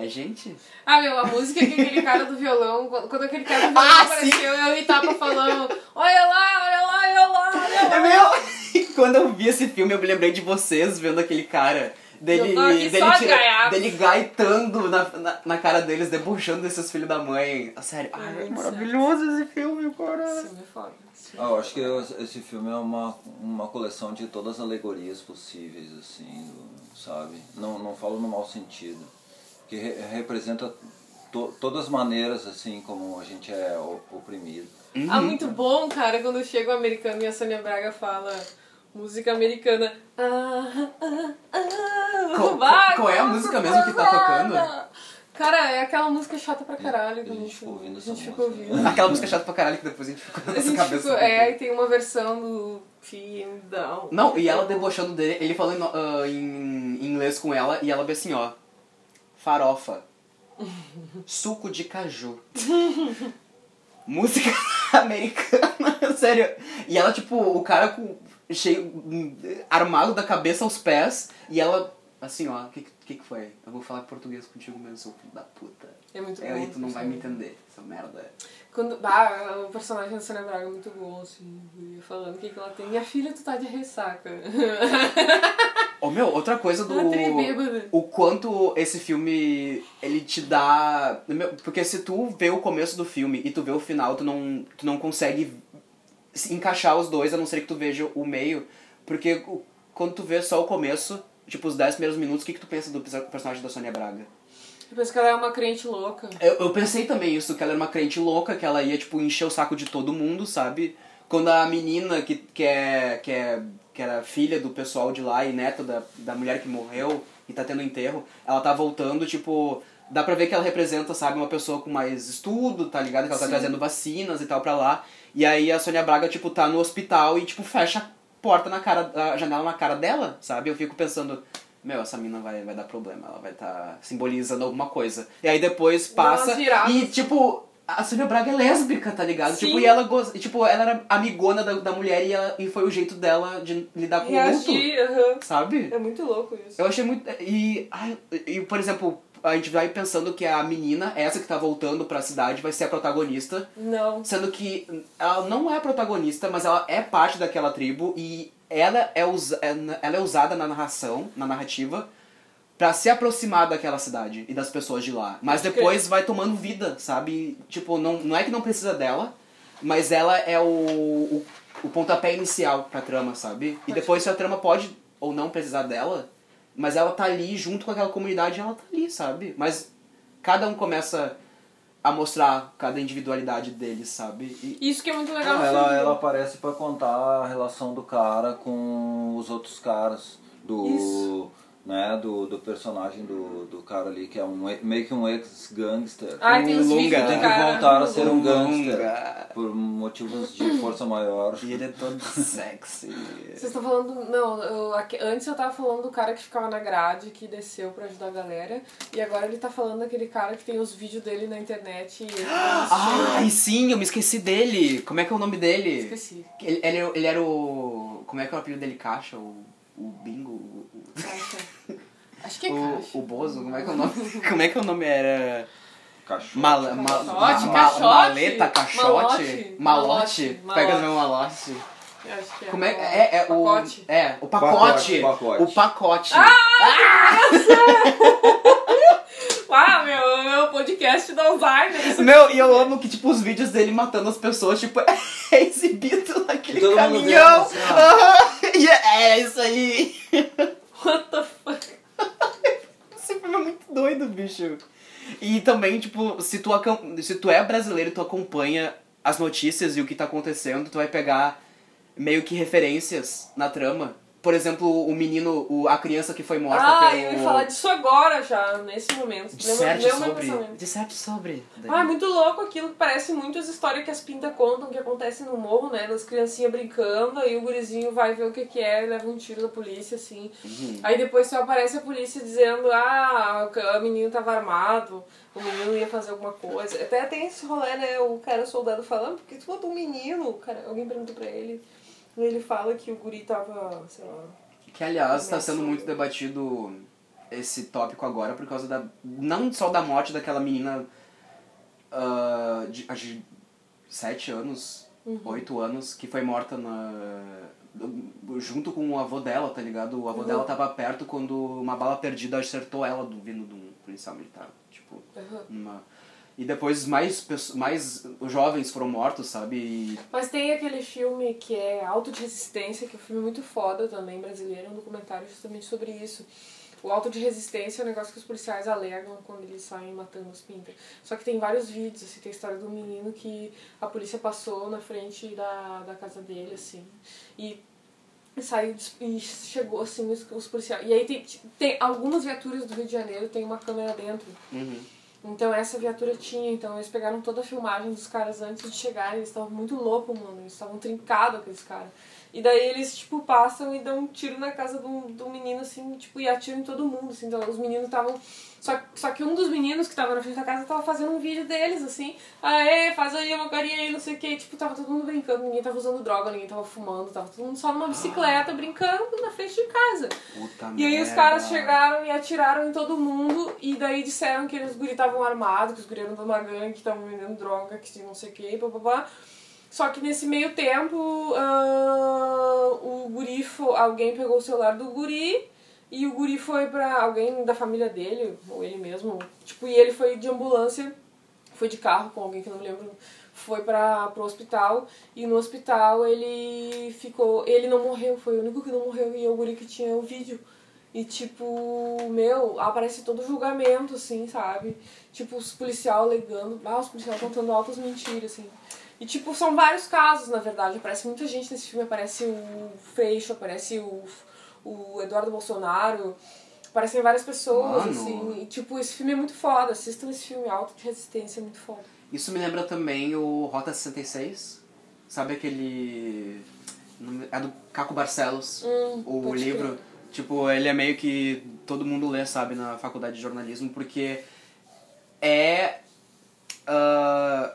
É gente? Ah, meu, a música que aquele cara do violão, quando aquele cara do violão Ah, apareceu, eu e Tapa falando, olha lá, olha lá, olha lá, olha lá. É meu! Quando eu vi esse filme, eu me lembrei de vocês vendo aquele cara. Dele, Eu tô aqui dele, só tira- dele gaitando na, na, na cara deles, debochando desses filhos da mãe. Sério, ai, é maravilhoso esse filme, cara. Esse filme é foda. Ah, eu acho que esse filme é uma, uma coleção de todas as alegorias possíveis, assim, do- sabe? Não, não falo no mau sentido. Que re- representa to, todas as maneiras, assim, como a gente é oprimido. Ah, muito bom, cara, quando chega o americano e a Sônia Braga fala música americana. Ah, ah, ah, Qual- vai, qual é a música mesmo que tá tocando? Cara, é aquela música chata pra caralho. que a gente ficou ouvindo a gente ficou ouvindo. Aquela música chata pra caralho que depois a gente ficou na A gente cabeça. ficou, é, e tem uma versão do Film Down. Não, e ela debochando dele, ele falando ah, em, em inglês com ela, e ela bem assim, ó. Farofa. Suco de caju. Música americana, sério. E ela, tipo, o cara com cheio, armado da cabeça aos pés, e ela, assim, ó, o que, que que foi? Eu vou falar português contigo mesmo, seu filho da puta. É muito É, bom. aí tu não vai me assim. entender, essa merda. Quando, bah, o personagem da Sônia Braga é muito bom, assim, falando o que, que ela tem. Minha filha, tu tá de ressaca. Ô meu, outra coisa do. Bêbada. o quanto esse filme ele te dá. Porque se tu vê o começo do filme e tu vê o final, tu não, tu não consegue se encaixar os dois, a não ser que tu veja o meio. Porque quando tu vê só o começo, tipo os 10 primeiros minutos, o que, que tu pensa do perso- personagem da Sônia Braga? Eu penso que ela é uma crente louca. Eu, eu pensei também isso, que ela era uma crente louca, que ela ia, tipo, encher o saco de todo mundo, sabe? Quando a menina que, que, é, que, é, que era filha do pessoal de lá e neta da, da mulher que morreu e tá tendo enterro, ela tá voltando, tipo... Dá pra ver que ela representa, sabe, uma pessoa com mais estudo, tá ligado? Que ela tá Sim. trazendo vacinas e tal pra lá. E aí a Sônia Braga, tipo, tá no hospital e, tipo, fecha a porta na cara, a janela na cara dela, sabe? Eu fico pensando, meu, essa mina vai, vai dar problema, ela vai estar tá simbolizando alguma coisa. E aí depois passa e, tipo, a Sônia Braga é lésbica, tá ligado? Sim. Tipo, e ela gosta, tipo, ela era amigona da, da mulher e, ela, e foi o jeito dela de lidar com o luto, Reagir, aham. sabe? É muito louco isso. Eu achei muito. E, ai, e, por exemplo, a gente vai pensando que a menina, essa que tá voltando pra cidade, vai ser a protagonista. Não. Sendo que ela não é a protagonista, mas ela é parte daquela tribo e ela é, usa, ela é usada na narração, na narrativa, pra se aproximar daquela cidade e das pessoas de lá. Mas depois vai tomando vida, sabe? Tipo, não, não é que não precisa dela, mas ela é o, o, o pontapé inicial pra trama, sabe? E depois se a trama pode ou não precisar dela, mas ela tá ali junto com aquela comunidade, ela tá ali, sabe? Mas cada um começa a mostrar cada individualidade deles, sabe? E, Isso que é muito legal Não, ela, ela aparece pra contar a relação do cara com os outros caras do Isso. Né do, do personagem do, do cara ali que é um meio que um ex gangster Ai, tem os Lunga. vídeos do tem que cara. voltar a ser um Lunga. gangster por motivos de força maior e ele é todo sexy. Vocês estão falando. Não, eu, aqui- antes eu tava falando do cara que ficava na grade, que desceu pra ajudar a galera. E agora ele tá falando daquele cara que tem os vídeos dele na internet. E ele Ai, sim, eu me esqueci dele. Como é que é o nome dele? Esqueci. Ele, ele, ele era o. Como é que é o apelido dele? Caixa? O, o Bingo? O, Caixa. Acho que é o, caixa. o Bozo? Como é que é o nome? Como é que é o nome era? cachorro Mala, ma, Caixote, ma- caixote. maleta, caixote? Malote, Malote? malote, Pega meu malote. Acho que é. Como é, é, é o. Pacote. É, o pacote. Pacote, pacote. O pacote. Ah, meu, meu podcast do Alzheimer. isso Meu, e eu amo que, tipo, os vídeos dele matando as pessoas, tipo, é exibido naquele todo caminhão. vendo, assim, ó. Aham, e é isso aí. What the fuck? Esse filme é muito doido, bicho. E também, tipo, se tu, se tu é brasileiro e tu acompanha as notícias e o que tá acontecendo, tu vai pegar meio que referências na trama por exemplo, o menino, o, a criança que foi morta Ah, pelo... eu ia falar disso agora já, nesse momento. Disserte meu sobre... Disserte sobre... Ah, é muito louco aquilo que parece muito as histórias que as pintas contam que acontecem no morro, né? Das criancinhas brincando, aí o gurizinho vai ver o que, que é e leva um tiro da polícia, assim. Uhum. Aí depois só aparece a polícia dizendo, ah, o menino tava armado, o menino ia fazer alguma coisa. Até tem esse rolê, né? O cara soldado falando, porque tu botou um menino, cara, alguém perguntou pra ele. Ele fala que o guri tava, sei lá. Que, aliás, está sendo muito debatido esse tópico agora por causa da... Não só da morte daquela menina ah, de, acho de sete anos, Uhum. oito anos, que foi morta na... junto com o avô dela, tá ligado? O avô Uhum. dela tava perto quando uma bala perdida acertou ela do, vindo de um policial militar. Tipo, Uhum. uma... E depois mais, mais jovens foram mortos, sabe? E Mas tem aquele filme que é Auto de Resistência, que é um filme muito foda também, brasileiro, um documentário justamente sobre isso. O auto de resistência é um negócio que os policiais alegam quando eles saem matando os pintas. Só que tem vários vídeos, assim, tem a história do menino que a polícia passou na frente da, da casa dele, assim. E saiu e chegou assim os, os policiais. E aí tem, tem algumas viaturas do Rio de Janeiro tem uma câmera dentro. Uhum. Então essa viatura tinha, então eles pegaram toda a filmagem dos caras antes de chegarem, eles estavam muito loucos, mano, eles estavam trincados aqueles caras. E daí eles, tipo, passam e dão um tiro na casa do, do menino, assim, tipo, e atiram em todo mundo, assim, então os meninos estavam... Só, só que um dos meninos que tava na frente da casa tava fazendo um vídeo deles, assim, aê, faz aí uma carinha aí, não sei o que, tipo, tava todo mundo brincando, ninguém tava usando droga, ninguém tava fumando, tava todo mundo só numa bicicleta brincando na frente de casa. Puta E aí os merda. caras chegaram e atiraram em todo mundo e daí disseram que eles guri estavam armados, que os guri eram de uma gangue, que estavam vendendo droga, que não sei o que, papapá. Só que nesse meio tempo, ah, o guri, alguém pegou o celular do guri e o guri foi pra alguém da família dele, ou ele mesmo, tipo, e ele foi de ambulância, foi de carro com alguém que eu não lembro, foi pra, pro hospital e no hospital ele ficou, ele não morreu, foi o único que não morreu e é o guri que tinha o vídeo. E tipo, meu, aparece todo julgamento, assim, sabe? Tipo, os policial alegando, ah, os policiais contando altas mentiras, assim. E tipo, são vários casos, na verdade. Aparece muita gente nesse filme, aparece o Freixo, aparece o, o Eduardo Bolsonaro, aparecem várias pessoas, Mano. assim. E tipo, esse filme é muito foda, assistam esse filme, Alto de Resistência, é muito foda. Isso me lembra também o Rota 66. Sabe aquele. É do Caco Barcelos, Hum, o livro. crer. Tipo, ele é meio que todo mundo lê, sabe, na faculdade de jornalismo, porque é. ah,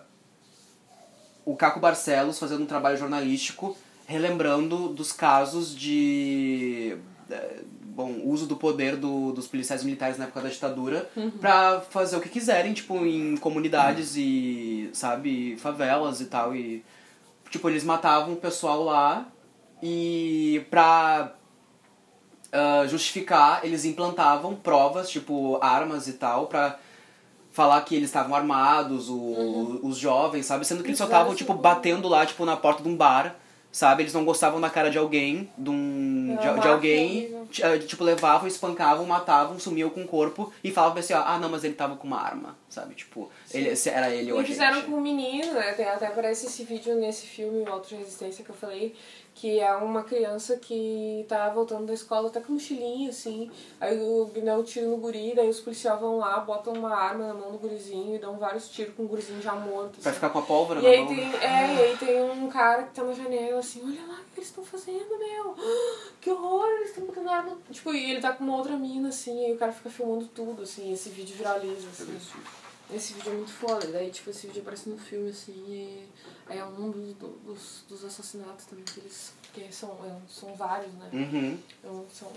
o Caco Barcelos fazendo um trabalho jornalístico relembrando dos casos de. eh, Bom, uso do poder do, dos policiais militares na época da ditadura pra fazer o que quiserem, tipo, em comunidades e, sabe, favelas e tal. E, tipo, eles matavam o pessoal lá e pra ah, justificar, eles implantavam provas, tipo armas e tal, pra falar que eles estavam armados, o- os jovens, sabe? Sendo que eles só estavam, tipo, batendo lá, tipo, na porta de um bar, sabe? Eles não gostavam da cara de alguém, de, um, de, de alguém, ah, tipo, levavam, espancavam, matavam, sumiam com o corpo e falavam assim, ó, ah, não, mas ele tava com uma arma, sabe? Tipo, ele, era ele ou E fizeram gente. com o menino, né? Tem, até aparece esse vídeo nesse filme, o Auto de Resistência, que eu falei, que é uma criança que tá voltando da escola até com mochilinha, assim. Aí o um tiro no guri, daí os policiais vão lá, botam uma arma na mão do gurizinho e dão vários tiros com o gurizinho já morto. Pra assim. ficar com a pólvora E na aí, mão. tem, é, e aí tem um cara que tá na janela assim, olha lá o que eles estão fazendo, meu! Que horror, eles estão botando arma. Tipo, e ele tá com uma outra mina, assim, e aí o cara fica filmando tudo, assim, e esse vídeo viraliza, assim. Esse vídeo é muito foda. Daí, tipo, esse vídeo aparece no filme, assim, e é um dos, dos, dos assassinatos também que eles. que são, é, são vários, né? Uhum. Então, são,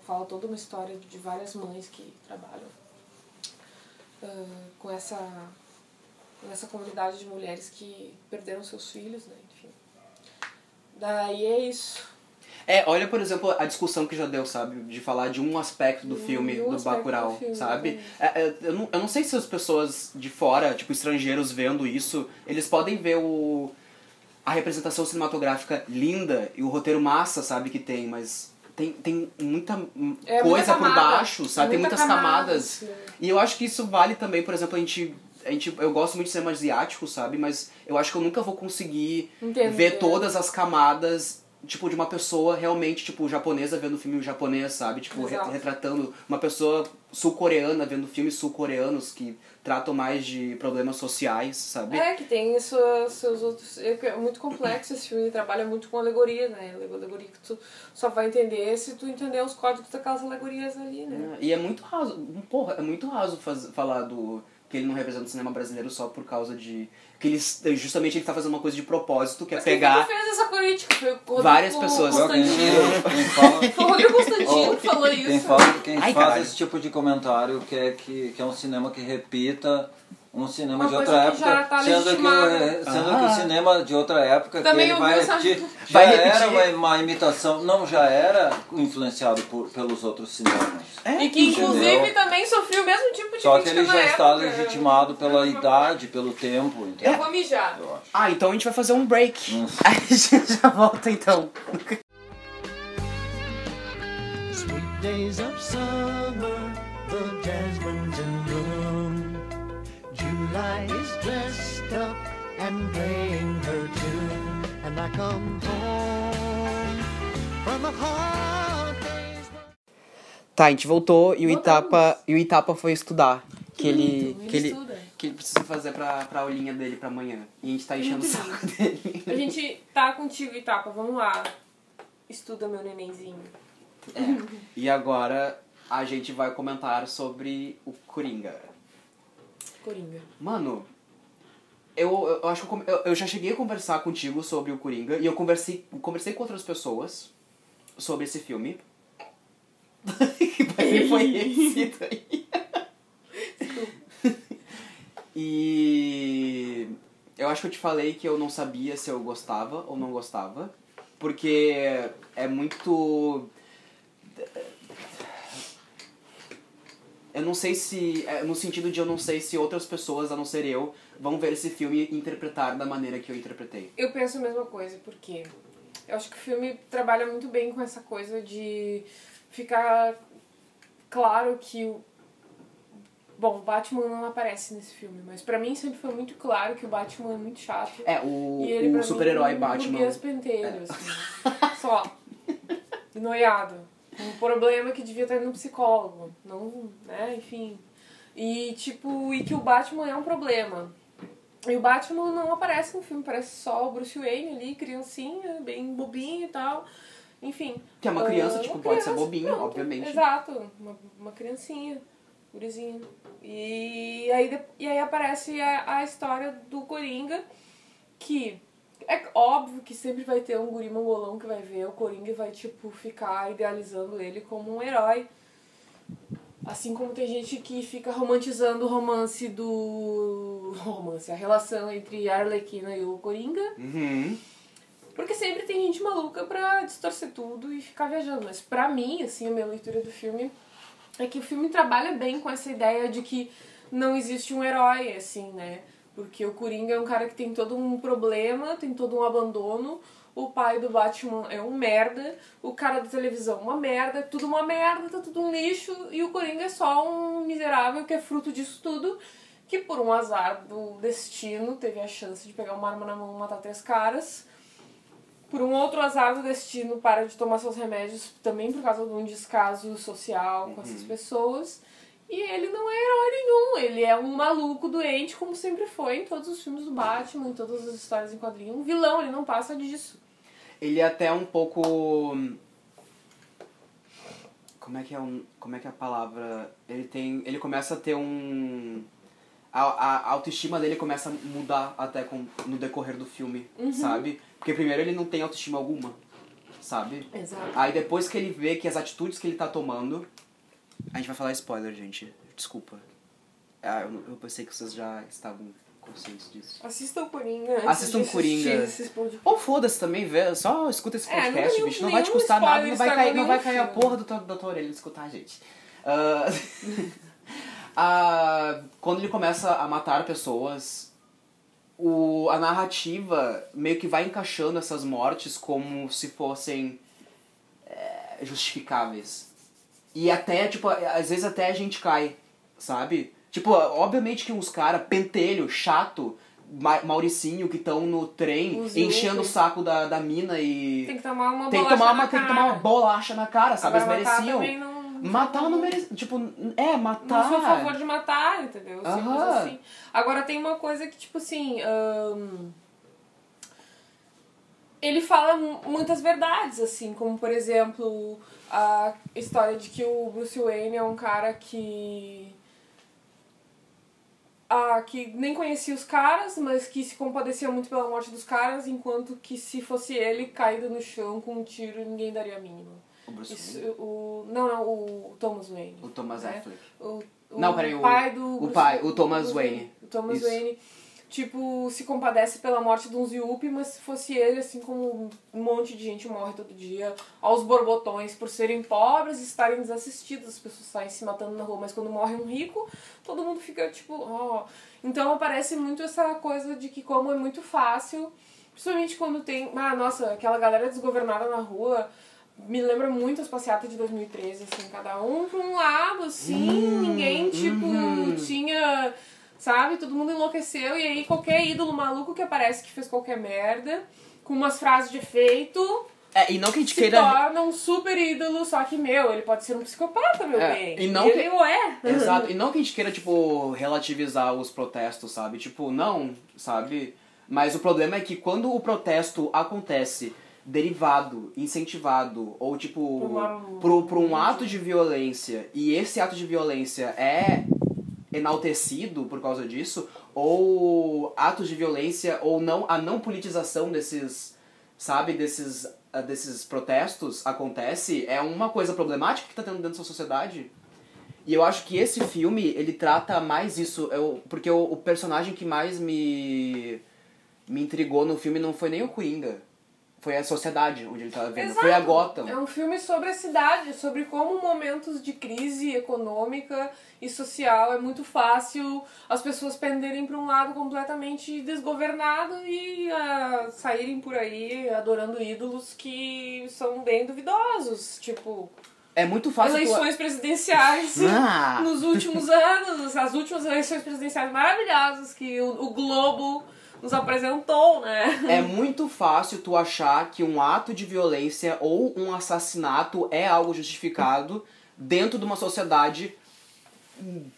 fala, toda uma história de várias mães que trabalham ah, com, essa, com essa comunidade de mulheres que perderam seus filhos, né? Enfim. Daí é isso. É, olha, por exemplo, a discussão que já deu, sabe? De falar de um aspecto do filme, um do Bacurau, do filme, sabe? É, é, eu, não, eu não sei se as pessoas de fora, tipo, estrangeiros vendo isso, eles podem ver o... A representação cinematográfica linda e o roteiro massa, sabe, que tem, mas tem, tem muita É, coisa muita por baixo, sabe? Tem Muita muitas camada, camadas. E eu acho que isso vale também, por exemplo, a gente. A gente, eu gosto muito de cinema asiático, sabe? Mas eu acho que eu nunca vou conseguir ver todas as camadas, tipo, de uma pessoa realmente, tipo, japonesa vendo filme japonês, sabe? Tipo, re- retratando uma pessoa sul-coreana vendo filmes sul-coreanos que tratam mais de problemas sociais, sabe? É, que tem sua, seus outros. É é muito complexo esse filme, ele trabalha muito com alegoria, né? Alegoria que tu só vai entender se tu entender os códigos daquelas alegorias ali, né? E é muito raso, porra, é muito raso faz, falar do que ele não representa o cinema brasileiro só por causa de que ele justamente ele tá fazendo uma coisa de propósito, que é Mas quem pegar foi que fez essa crítica? Foi o Rodrigo Várias pessoas. Quem, Constantino. quem fala, Foi o Rodrigo Constantino Oh, que falou quem isso. fala, quem Ai, faz caralho. esse tipo de comentário que é, que, que é um cinema que repita um cinema Uma de outra época, tá sendo, que, o- sendo Ah. que o cinema de outra época Também que ele eu vai repetir, já Vai era uma, uma imitação, não, já era influenciado por, pelos outros cinemas. É, E que inclusive Entendeu? também sofreu o mesmo tipo de Só que ele já na está época. legitimado pela idade, pelo tempo, Eu entendeu? vou mijar. Eu. Ah, então a gente vai fazer um break. Hum. A gente já volta então. Sweet days of summer, the jasmine's in. Dressed up and playing her tune. And I come home from a hard day's Tá, a gente voltou e o Voltamos. Itapa, e o Itapa foi estudar. Que ele, Bonito, que ele estuda. que ele precisa fazer pra, pra aulinha dele pra amanhã. E a gente tá enchendo o saco dele. A gente tá contigo, Itapa. Vamos lá. Estuda, meu nenenzinho. E agora a gente vai comentar sobre o Coringa. Coringa. Mano, eu, eu acho que eu, eu, já cheguei a conversar contigo sobre o Coringa e eu conversei, conversei com outras pessoas sobre esse filme. que foi esse daí? e eu acho que eu te falei que eu não sabia se eu gostava ou não gostava, porque é muito eu não sei se. é, No sentido de eu não sei se outras pessoas, a não ser eu, vão ver esse filme e interpretar da maneira que eu interpretei. Eu penso a mesma coisa, porque eu acho que o filme trabalha muito bem com essa coisa de ficar claro que o. Bom, o Batman não aparece nesse filme, mas pra mim sempre foi muito claro que o Batman é muito chato. É, o, ele, o super-herói mim, um Batman. burguês penteiro, assim. Só. Noiado. Um problema que devia estar no psicólogo. Não, né, enfim. E, tipo, e que o Batman é um problema. E o Batman não aparece no filme, parece só o Bruce Wayne ali, criancinha, bem bobinho e tal. Enfim. Que é uma criança, ah, tipo, uma pode ser criança, bobinho, pronto, obviamente. Exato, uma, uma criancinha, gurizinha. E aí, e aí aparece a, a história do Coringa, que é óbvio que sempre vai ter um guri mongolão que vai ver o Coringa e vai, tipo, ficar idealizando ele como um herói. Assim como tem gente que fica romantizando o romance do... Romance, a relação entre a Arlequina e o Coringa. Uhum. Porque sempre tem gente maluca pra distorcer tudo e ficar viajando. Mas pra mim, assim, a minha leitura do filme é que o filme trabalha bem com essa ideia de que não existe um herói, assim, né? Porque o Coringa é um cara que tem todo um problema, tem todo um abandono. O pai do Batman é um merda. O cara da televisão é uma merda. É tudo uma merda, tá tudo um lixo. E o Coringa é só um miserável que é fruto disso tudo. Que por um azar do destino teve a chance de pegar uma arma na mão e matar três caras por um outro azar do destino, para de tomar seus remédios também por causa de um descaso social com essas pessoas. E ele não é herói nenhum, ele é um maluco doente, como sempre foi em todos os filmes do Batman, em todas as histórias em quadrinho. Um vilão, ele não passa disso. Ele é até um pouco. Como é que é um. Como é que é a palavra? Ele tem. Ele começa a ter um. A, a autoestima dele começa a mudar até com, no decorrer do filme, sabe? Porque primeiro ele não tem autoestima alguma, sabe? Exato. Aí depois que ele vê que as atitudes que ele tá tomando. A gente vai falar spoiler, gente. Desculpa. Ah, eu, eu pensei que vocês já estavam conscientes disso. Assistam o Coringa. Assistam Coringa. Ou foda-se também, vê, só escuta esse É, podcast, nenhum- bicho. Não vai te custar nada, não vai cair, não vai cair a porra do da tua orelha de escutar a gente. Ah, quando ele começa a matar pessoas, o, a narrativa meio que vai encaixando essas mortes como se fossem. é, justificáveis. E até, tipo, às vezes até a gente cai, sabe? Tipo, obviamente que uns cara pentelho, chato, Ma- Mauricinho, que estão no trem Os enchendo o saco da, da mina e. Tem que tomar uma tem que bolacha tomar na uma, tem que cara. tomar uma bolacha na cara, sabe? Agora, Eles matar mereciam. também não... Matar não merecia. Tipo, é, matar. Não sou a favor de matar, entendeu? Simples Aham. assim. Agora tem uma coisa que, tipo assim. Ele fala mu- muitas verdades, assim, como por exemplo a história de que o Bruce Wayne é um cara que. Ah, que nem conhecia os caras, mas que se compadecia muito pela morte dos caras, enquanto que se fosse ele caído no chão com um tiro, ninguém daria a mínima. O Bruce Isso, Wayne. o, não, não, o Thomas Wayne. O Thomas né? Affleck. O, o Não, peraí, o- pai do o Bruce- pai, o Thomas Wayne. O Thomas Isso. Wayne, tipo, se compadece pela morte de um Yuppie, mas se fosse ele, assim como um monte de gente morre todo dia, aos borbotões, por serem pobres e estarem desassistidos, as pessoas saem se matando na rua, mas quando morre um rico, todo mundo fica tipo, ó. Então aparece muito essa coisa de que como é muito fácil, principalmente quando tem, ah, nossa, aquela galera desgovernada na rua, me lembra muito as passeatas de 2013, assim, cada um pra um lado, assim, Hum, ninguém, tipo, uhum. tinha, sabe, todo mundo enlouqueceu, e aí qualquer ídolo maluco que aparece que fez qualquer merda, com umas frases de efeito, É, e não que a gente se queira. torna um super ídolo, só que, meu, ele pode ser um psicopata, meu É, bem. e não ele que- o é. Exato. E não que a gente queira, tipo, relativizar os protestos, sabe? Tipo, não, sabe? Mas o problema é que quando o protesto acontece derivado, incentivado, ou tipo, por um ato de violência, e esse ato de violência é enaltecido por causa disso, ou atos de violência, ou não a não politização desses, sabe, desses, ah, desses protestos acontece, é uma coisa problemática que tá tendo dentro da sociedade. E eu acho que esse filme, ele trata mais isso, eu, porque o, o personagem que mais me, me intrigou no filme não foi nem o Coringa, foi a sociedade onde ele tava vendo, foi a Exato. Gotham. É um filme sobre a cidade, sobre como momentos de crise econômica e social é muito fácil as pessoas penderem para um lado completamente desgovernado e ah, saírem por aí adorando ídolos que são bem duvidosos, tipo É muito fácil tu- eleições presidenciais Ah! nos últimos anos, as últimas eleições presidenciais maravilhosas que o, o Globo nos apresentou, né? É muito fácil tu achar que um ato de violência ou um assassinato é algo justificado dentro de uma sociedade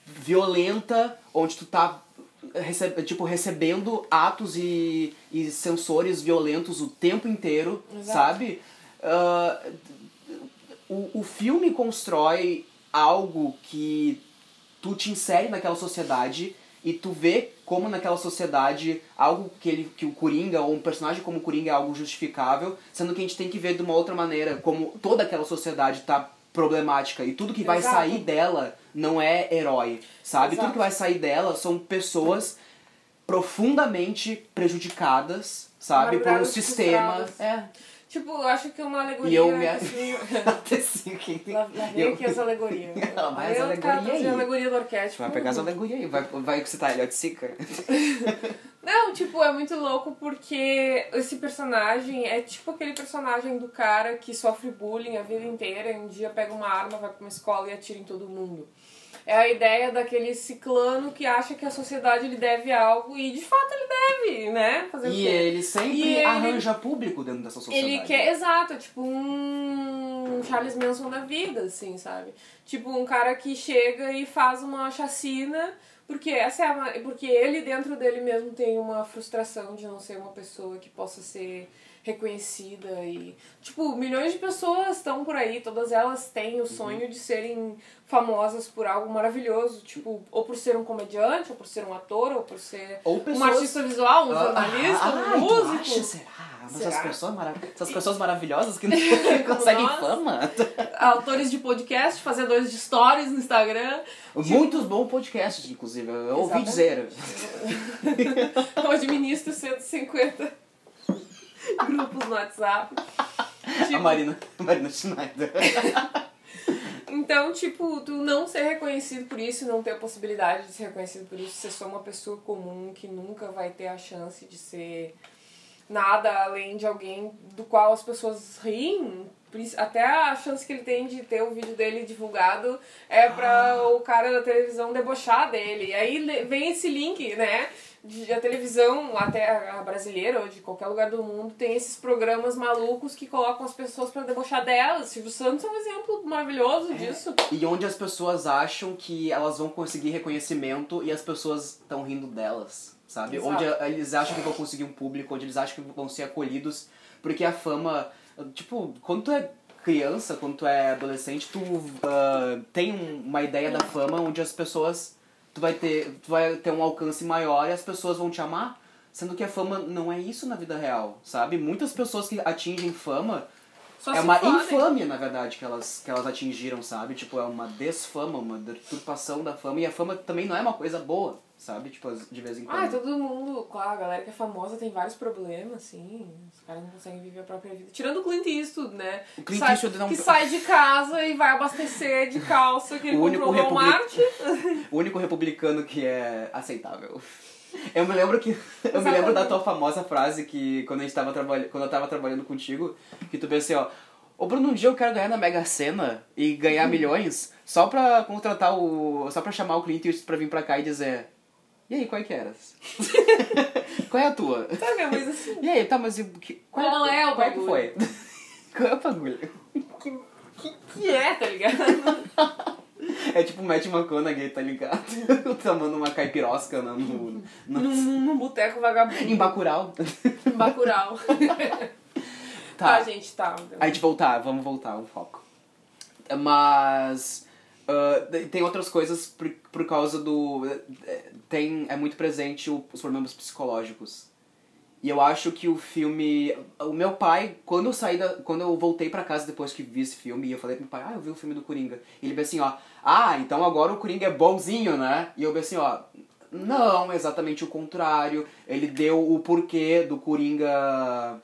violenta, onde tu tá rece- tipo, recebendo atos e, e sensores violentos o tempo inteiro, Exato. sabe? Ah, o, o filme constrói algo que tu te insere naquela sociedade e tu vê como naquela sociedade algo que ele que o Coringa ou um personagem como o Coringa é algo justificável, sendo que a gente tem que ver de uma outra maneira como toda aquela sociedade tá problemática e tudo que vai Exato. sair dela não é herói, sabe? Exato. Tudo que vai sair dela são pessoas profundamente prejudicadas, sabe, por um sistema. É. Tipo, eu acho que uma alegoria. E eu me Assim, que- Lá, lá vem eu- aqui as alegorias. Lá vai as Eu alegoria trazer aí. a alegoria do arquétipo. Vai pegar as alegorias aí, vai, vai citar Elliot Sica. Não, tipo, é muito louco porque esse personagem é tipo aquele personagem do cara que sofre bullying a vida inteira e um dia pega uma arma, vai pra uma escola e atira em todo mundo. É a ideia daquele ciclano que acha que a sociedade lhe deve algo e de fato ele deve, né? Fazer E ele sempre E ele- arranja público dentro dessa sociedade. Ele quer, exato, tipo um Charles Manson da vida, assim, sabe? Tipo um cara que chega e faz uma chacina porque essa é a, porque ele dentro dele mesmo tem uma frustração de não ser uma pessoa que possa ser reconhecida e tipo milhões de pessoas estão por aí todas elas têm Uhum. o sonho de serem famosas por algo maravilhoso tipo ou por ser um comediante ou por ser um ator ou por ser Ou um pessoas- artista visual um Ah, jornalista ah, um tu músico acha? Será? Mas Será? Essas, pessoas marav essas pessoas maravilhosas que não conseguem nós. fama. autores de podcast, fazedores de stories no Instagram. Muitos bons podcasts, inclusive. Eu ouvi Exatamente. dizer. Eu administro 150 grupos no WhatsApp. A Tipo, Marina, a Marina Schneider. Então, tipo, tu não ser reconhecido por isso, não ter a possibilidade de ser reconhecido por isso, ser só uma pessoa comum que nunca vai ter a chance de ser nada além de alguém do qual as pessoas riem, Até a chance que ele tem de ter o vídeo dele divulgado é pra o cara da televisão debochar dele. E aí vem esse link, né? De a televisão, até a brasileira ou de qualquer lugar do mundo, tem esses programas malucos que colocam as pessoas pra debochar delas. Silvio Santos é um exemplo maravilhoso disso. E onde as pessoas acham que elas vão conseguir reconhecimento e as pessoas estão rindo delas, sabe? Exato. Onde a- eles acham que vão conseguir um público, onde eles acham que vão ser acolhidos, porque a fama, tipo, quando tu é criança, quando tu é adolescente, tu ah, tem um- uma ideia da fama onde as pessoas tu vai ter tu vai ter um alcance maior e as pessoas vão te amar, sendo que a fama não é isso na vida real, sabe? Muitas pessoas que atingem fama Só é uma fodem. infâmia, na verdade, que elas, que elas atingiram, sabe? Tipo, é uma desfama, uma deturpação da fama. E a fama também não é uma coisa boa, sabe? Tipo, de vez em quando. Ah, todo mundo, claro, a galera que é famosa tem vários problemas, assim. Os caras não conseguem viver a própria vida. Tirando o Clint Eastwood, né? O Clint sai, Eastwood não- Que sai de casa e vai abastecer de calça que ele O único comprou no republic- Walmart. O único republicano que é aceitável. Eu me lembro que. Eu me lembro da tua famosa frase que quando a gente tava trabalhando. Quando eu tava trabalhando contigo, que tu pensei, ó. Ô Bruno, um dia eu quero ganhar na Mega Sena e ganhar milhões só pra contratar o. só pra chamar o Clint Eastwood pra vir pra cá e dizer. E aí, qual é que eras? qual é a tua? Sabe, mas assim, E aí, tá, mas e, que, qual, Qual é o qual é que foi? qual é o bagulho? que, que, que é, tá ligado? É tipo o Matt McConaughey, tá ligado? Tomando uma caipirosca no, no, no, num, num boteco vagabundo. em Bacurau. Em Bacurau. Tá. Tá, gente, tá. A gente voltar, vamos voltar ao foco. Mas. Ah, tem outras coisas por, por causa do. eh, Tem, é muito presente o- os problemas psicológicos. E eu acho que o filme. O meu pai, quando eu saí da. Quando eu voltei pra casa depois que vi esse filme, e eu falei pro meu pai, ah, eu vi o filme do Coringa. E ele assim, ó, ah, então agora o Coringa é bonzinho, né? E eu assim, ó, não, exatamente o contrário. Ele deu o porquê do Coringa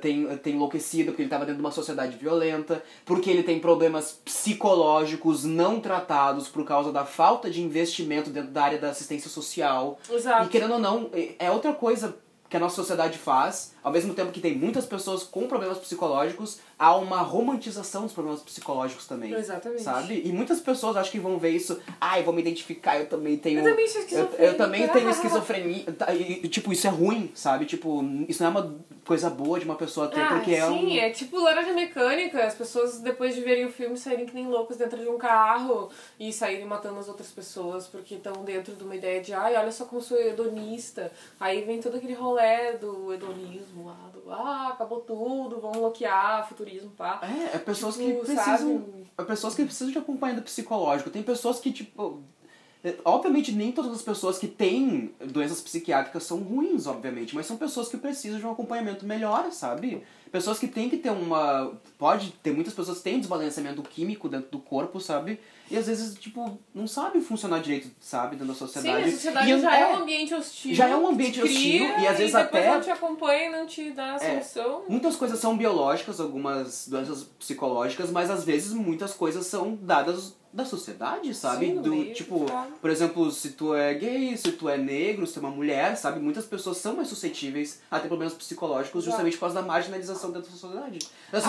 tem, tem enlouquecido, porque ele estava dentro de uma sociedade violenta, porque ele tem problemas psicológicos não tratados por causa da falta de investimento dentro da área da assistência social. Exato. E querendo ou não, é- é outra coisa que a nossa sociedade faz, ao mesmo tempo que tem muitas pessoas com problemas psicológicos, há uma romantização dos problemas psicológicos também. Exatamente. Sabe? E muitas pessoas acho que vão ver isso, ai, vou me identificar, eu também tenho. Eu também sou eu, esquizofrênica. eu também tenho esquizofrenia. Tá, E, tipo, isso é ruim, sabe? Tipo, isso não é uma coisa boa de uma pessoa ter, Ah, porque é um. sim, é tipo laranja mecânica. As pessoas, depois de verem o filme, saírem que nem loucas dentro de um carro e saírem matando as outras pessoas porque estão dentro de uma ideia de, ai, olha só como sou hedonista. Aí vem todo aquele rolê do hedonismo lá, do, ah, acabou tudo, vamos bloquear, futurismo, pá. É, é pessoas Tipo, que precisam. sabe? É pessoas que precisam de acompanhamento psicológico. Tem pessoas que, tipo. é, Obviamente, nem todas as pessoas que têm doenças psiquiátricas são ruins, obviamente, mas são pessoas que precisam de um acompanhamento melhor, sabe? Pessoas que têm que ter uma. Pode ter muitas pessoas que têm desbalanceamento químico dentro do corpo, sabe? E às vezes, tipo, não sabem funcionar direito, sabe? Dentro da Sim, sociedade. a sociedade E já é, é- um ambiente hostil. já é um ambiente te hostil, e às vezes depois até- não te acompanha e não te dá a É. solução. Muitas coisas são biológicas, algumas doenças psicológicas, mas às vezes muitas coisas são dadas da sociedade, sabe? Sim, do meio, tipo, claro. por exemplo, se tu é gay, se tu é negro, se tu é uma mulher, sabe? Muitas pessoas são mais suscetíveis a ter problemas psicológicos Exato. justamente por causa da marginalização dentro da sociedade. Da Ah.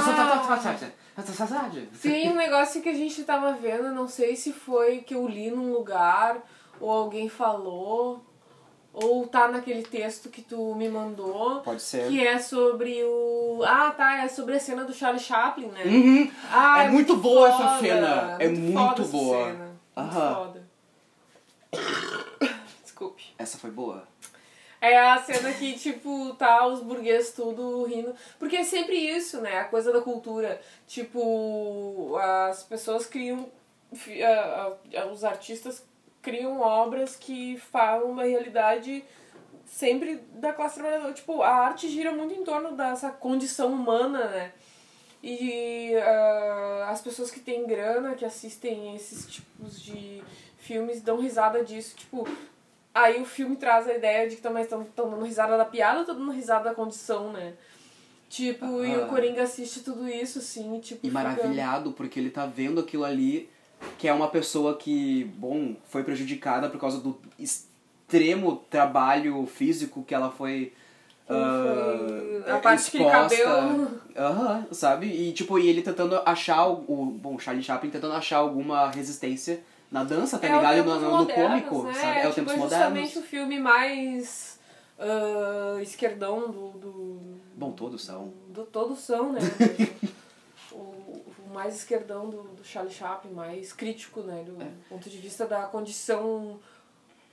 sociedade. Tem um negócio que a gente tava vendo, não sei se foi que eu li num lugar, ou alguém falou, ou tá naquele texto que tu me mandou. Pode ser. Que é sobre o. Ah, tá, é sobre a cena do Charlie Chaplin, né? Uhum. Ah, É muito boa essa foda, cena, é foda muito essa boa. Cena. Muito foda. Desculpe. Essa foi boa. É a cena que, tipo, tá os burgueses tudo rindo. Porque é sempre isso, né? A coisa da cultura. Tipo, as pessoas criam. Os artistas criam obras que falam da realidade sempre da classe trabalhadora. Tipo, a arte gira muito em torno dessa condição humana, né? E ah, as pessoas que têm grana, que assistem esses tipos de filmes, dão risada disso. Tipo, aí o filme traz a ideia de que também estão dando risada da piada ou estão dando risada da condição, né? Tipo, e o Ah. Coringa assiste tudo isso, assim, tipo. E fica- maravilhado, porque ele tá vendo aquilo ali, que é uma pessoa que, bom, foi prejudicada por causa do extremo trabalho físico que ela foi Foi a parte que exposta. cabelo. Aham, sabe? E tipo, e ele tentando achar o. Bom, Charlie Chaplin tentando achar alguma resistência na dança, tá É ligado? No, no, no modernos, cômico, né? sabe? É o tipo, tempos é modernos. justamente o filme mais ah, esquerdão do, do. Bom, todos são. Do, todos são, né? o mais esquerdão do, do Charlie Chaplin, mais crítico, né? Do É. ponto de vista da condição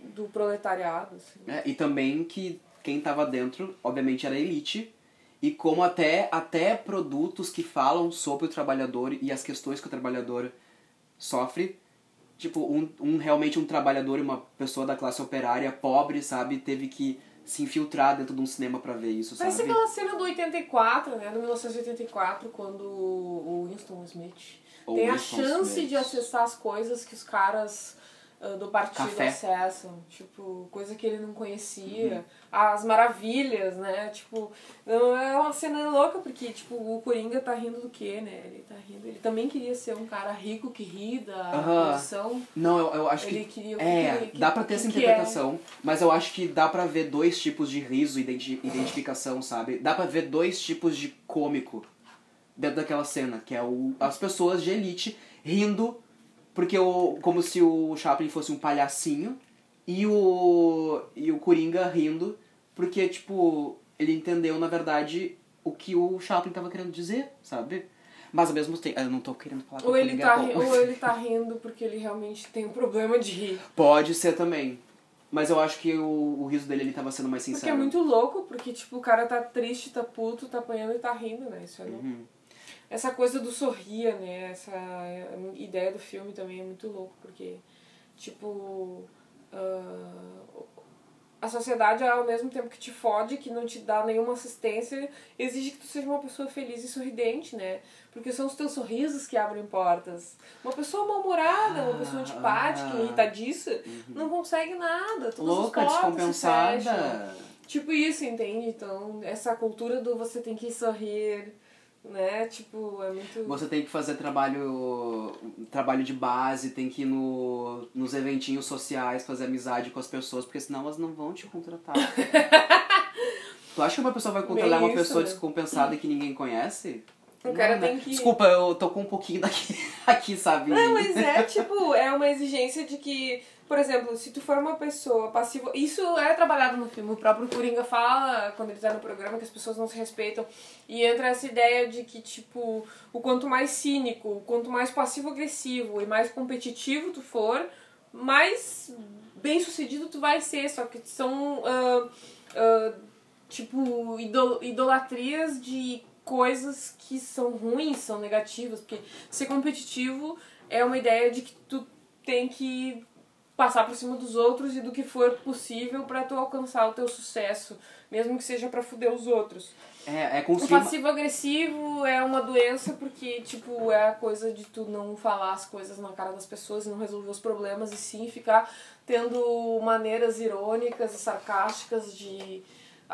do proletariado. Assim. É, e também que quem tava dentro, obviamente, era a elite. E como até, até produtos que falam sobre o trabalhador e as questões que o trabalhador sofre. Tipo, um, um realmente um trabalhador e uma pessoa da classe operária pobre, sabe, teve que se infiltrar dentro de um cinema pra ver isso, sabe? Parece aquela cena do 84, né? Do 1984, quando o Winston Smith O tem a Winston chance Smith. de acessar as coisas que os caras do partido Café. acessam. Tipo, coisa que ele não conhecia. Uhum. As maravilhas, né? Tipo, não é uma cena louca, porque, tipo, o Coringa tá rindo do quê, né? Ele tá rindo. Ele também queria ser um cara rico que ri da Aham. posição. Não, eu, eu acho Ele que. queria é, que- dá pra ter essa que interpretação, mas eu acho que dá pra ver dois tipos de riso e identi- identificação, sabe? Dá pra ver dois tipos de cômico dentro daquela cena, que é o, as pessoas de elite rindo, porque o, como se o Chaplin fosse um palhacinho, e o, e o Coringa rindo, porque, tipo, ele entendeu, na verdade, o que o Chaplin tava querendo dizer, sabe? Mas ao mesmo tempo, eu não tô querendo falar que Ou o ele, tá, é ou ele tá rindo porque ele realmente tem um problema de rir. Pode ser também. Mas eu acho que o, o riso dele ele tava sendo mais Porque sincero. é muito louco, porque, tipo, o cara tá triste, tá puto, tá apanhando e tá rindo, né? Isso é louco. Uhum. Essa coisa do sorria, né? Essa ideia do filme também é muito louco, porque, tipo. ah, a sociedade, ao mesmo tempo que te fode, que não te dá nenhuma assistência, exige que tu seja uma pessoa feliz e sorridente, né? Porque são os teus sorrisos que abrem portas. Uma pessoa mal-humorada, uma pessoa antipática, Ah. irritadiça, não consegue nada. Todas Louca, as portas se fecham. descompensada. Tipo isso, entende? Então, essa cultura do você tem que sorrir, né? Tipo, é muito. Você tem que fazer trabalho trabalho de base, tem que ir no, nos eventinhos sociais, fazer amizade com as pessoas, porque senão elas não vão te contratar. tu acha que uma pessoa vai contratar Bem uma isso, pessoa né? descompensada que ninguém conhece? O cara tem que- Desculpa, eu tô com um pouquinho daqui, aqui, sabe? Não, mas é tipo, é uma exigência de que, por exemplo, se tu for uma pessoa passiva. Isso é trabalhado no filme. O próprio Coringa fala, quando ele tá no programa, que as pessoas não se respeitam. E entra essa ideia de que, tipo, o quanto mais cínico, o quanto mais passivo-agressivo e mais competitivo tu for, mais bem sucedido tu vai ser. Só que são. ah, ah, tipo, idol idolatrias de coisas que são ruins, são negativas, porque ser competitivo é uma ideia de que tu tem que passar por cima dos outros e do que for possível pra tu alcançar o teu sucesso, mesmo que seja pra fuder os outros. É, é O passivo agressivo é uma doença porque, tipo, é a coisa de tu não falar as coisas na cara das pessoas e não resolver os problemas e sim ficar tendo maneiras irônicas e sarcásticas de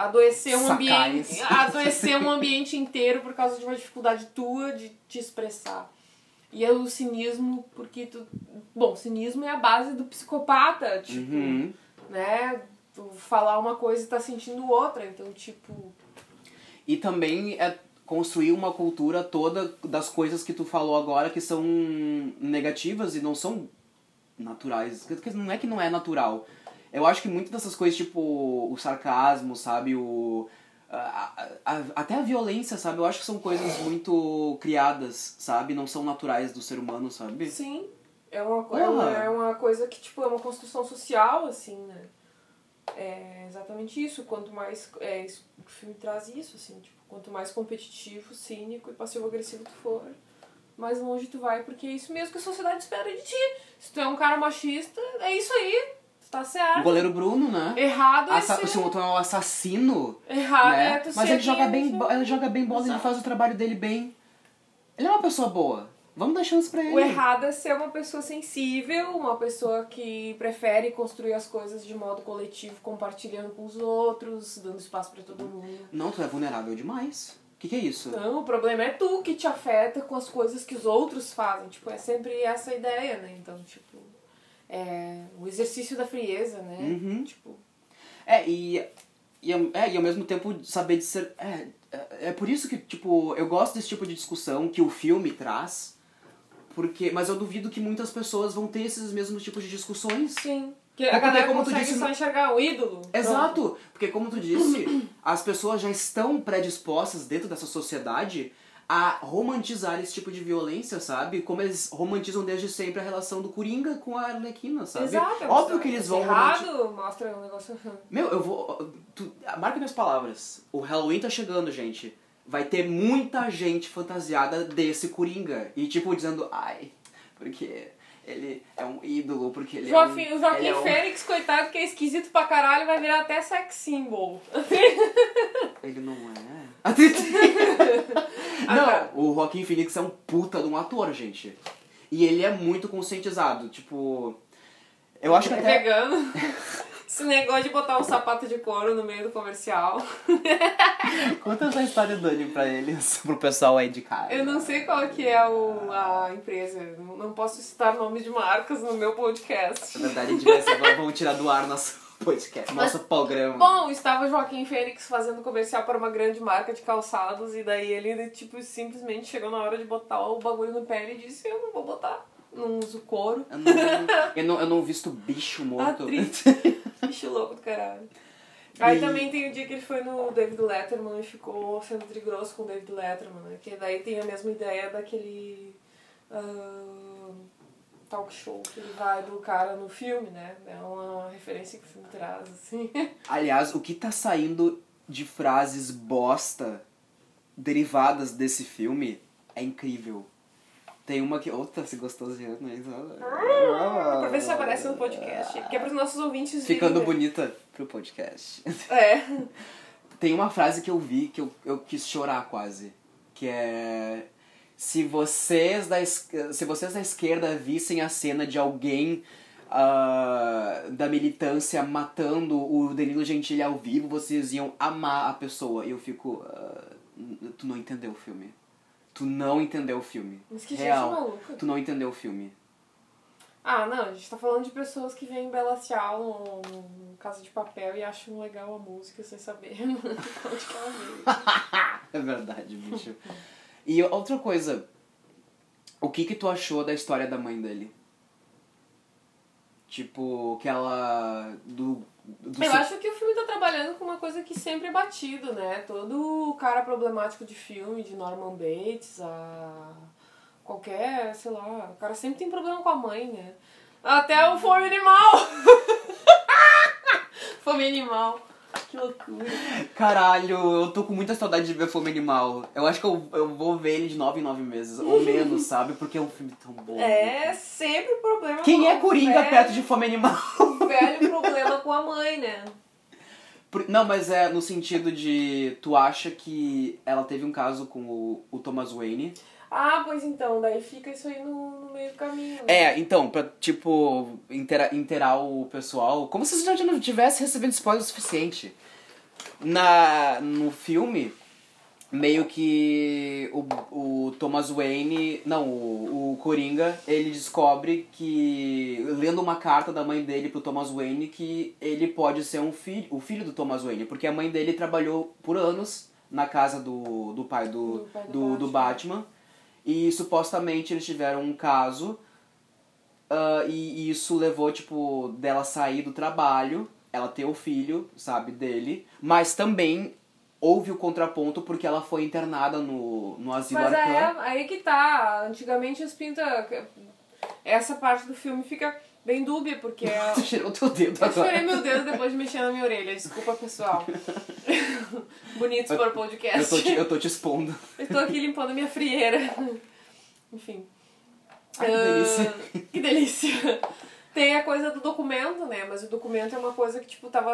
adoecer um Sacais. ambiente, adoecer um ambiente inteiro por causa de uma dificuldade tua de te expressar. E é o cinismo, porque tu. Bom, cinismo é a base do psicopata, tipo, Uhum. né? Tu falar uma coisa e tá sentindo outra. Então, tipo. E também é construir uma cultura toda das coisas que tu falou agora que são negativas e não são naturais. Não é que não é natural. Eu acho que muitas dessas coisas, tipo o sarcasmo, sabe? O, a- a- a- até a violência, sabe? Eu acho que são coisas muito criadas, sabe? Não são naturais do ser humano, sabe? Sim. É uma, é uma, é uma coisa que, tipo, é uma construção social, assim, né? É exatamente isso. Quanto mais. É, o filme traz isso, assim, tipo, quanto mais competitivo, cínico e passivo-agressivo tu for, mais longe tu vai, porque é isso mesmo que a sociedade espera de ti. Se tu é um cara machista, é isso aí. Tá O certo. goleiro Bruno, né? Errado é Assa ser... se o outro é um assassino, Errado né? é tu Mas ele joga bem, bo- ele joga bem bola, ele Exato. faz o trabalho dele bem. Ele é uma pessoa boa. Vamos dar chance pra ele. O errado é ser uma pessoa sensível, uma pessoa que prefere construir as coisas de modo coletivo, compartilhando com os outros, dando espaço pra todo mundo. Não, tu é vulnerável demais. O que, que é isso? Não, o problema é tu que te afeta com as coisas que os outros fazem. Tipo, é sempre essa ideia, né? Então, tipo, é o exercício da frieza, né? Uhum. Tipo, É, e E, ao- é, e ao mesmo tempo saber de ser. É, é, é por isso que, tipo, eu gosto desse tipo de discussão que o filme traz. Porque, mas eu duvido que muitas pessoas vão ter esses mesmos tipos de discussões. Sim. Que a galera como tu consegue disse, só enxergar o ídolo. Exato! Porque como tu disse, as pessoas já estão predispostas dentro dessa sociedade a romantizar esse tipo de violência, sabe? Como eles romantizam desde sempre a relação do Coringa com a Arlequina, sabe? Exato. é Óbvio que eles vão errado, mostra um negócio... Meu, eu vou... Tu, marca minhas palavras. O Halloween tá chegando, gente. Vai ter muita gente fantasiada desse Coringa. E tipo, dizendo, ai, porque ele é um ídolo, porque ele Joaquim, é um... o Joaquim é um- Fênix, coitado, que é esquisito pra caralho, vai virar até sex symbol. Ele não é. Não, o Joaquim Phoenix é um puta de um ator, gente. E ele é muito conscientizado. Tipo. Eu acho que É até. vegano. Esse negócio de botar um sapato de couro no meio do comercial. Conta essa história, Dani, pra eles, pro pessoal aí de casa. Eu não sei qual que é o, a empresa. Não posso citar nomes de marcas no meu podcast. Na verdade, a gente vai ser, vamos tirar do ar nosso podcast, nosso programa. Bom, estava Joaquim Fênix fazendo comercial para uma grande marca de calçados e daí ele, tipo, simplesmente chegou na hora de botar o bagulho no pé e disse, eu não vou botar. Não uso couro. Eu não, eu não, eu não visto bicho morto. Atriz. Bicho louco do caralho. Aí E- também tem o dia que ele foi no David Letterman e ficou sendo trigrosso com o David Letterman, né? Que daí tem a mesma ideia daquele ah, talk show que ele vai do cara no filme, né? É uma referência que o filme traz, assim. Aliás, o que tá saindo de frases bosta derivadas desse filme é incrível. Tem uma que. Outra, se gostosinha, né? pra ver se aparece no podcast. Que é pros nossos ouvintes Ficando bonita pro podcast. É. Tem uma frase que eu vi que eu, eu quis chorar quase. Que é. Se vocês da, se vocês da esquerda vissem a cena de alguém ah, da militância matando o Danilo Gentili ao vivo, vocês iam amar a pessoa. E eu fico. ah, n- tu não entendeu o filme. Tu não entendeu o filme. Mas que gente Real. maluca. Tu não entendeu o filme. Ah, não, a gente tá falando de pessoas que veem Bela Ciao no, no Casa de Papel e acham legal a música sem saber onde que ela veio. É verdade, bicho. E outra coisa, o que que tu achou da história da mãe dele? Tipo, que ela. Do. Eu acho que o filme tá trabalhando com uma coisa que sempre é batido, né? Todo cara problemático de filme, de Norman Bates, a qualquer, sei lá, o cara sempre tem problema com a mãe, né? Até o Fome Animal! Fome Animal. Que loucura. Caralho, eu tô com muita saudade de ver Fome Animal. Eu acho que eu, eu vou ver ele de nove em nove meses, ou menos, sabe? Porque é um filme tão bom. É sempre problema Quem é Coringa velho- perto de Fome Animal? velho problema com a mãe, né? Não, mas é no sentido de. Tu acha que ela teve um caso com o, o Thomas Wayne? Ah, pois então, daí fica isso aí no, no meio do caminho. né? É, então, pra, tipo, intera inteirar o pessoal, como se você já não tivesse recebendo spoiler o suficiente. Na, no filme, meio que o, o Thomas Wayne, não, o, o Coringa, ele descobre que, lendo uma carta da mãe dele pro Thomas Wayne, que ele pode ser um filho, o filho do Thomas Wayne, porque a mãe dele trabalhou por anos na casa do, do pai do, Do pai do do, do Batman. E supostamente eles tiveram um caso ah, e, e isso levou, tipo, dela sair do trabalho, ela ter o filho, sabe, dele, mas também houve o contraponto porque ela foi internada no, no asilo Mas é, aí que tá. Antigamente as pintas. Essa parte do filme fica bem dúbia, porque. é- Tu tirou teu dedo Eu agora. chorei meu dedo depois de mexer na minha orelha. Desculpa, pessoal. Bonitos para o podcast. Eu tô, te, eu tô te expondo. Eu tô aqui limpando a minha frieira. Enfim. Ai, que delícia. Ah, que delícia. Tem a coisa do documento, né? Mas o documento é uma coisa que, tipo, tava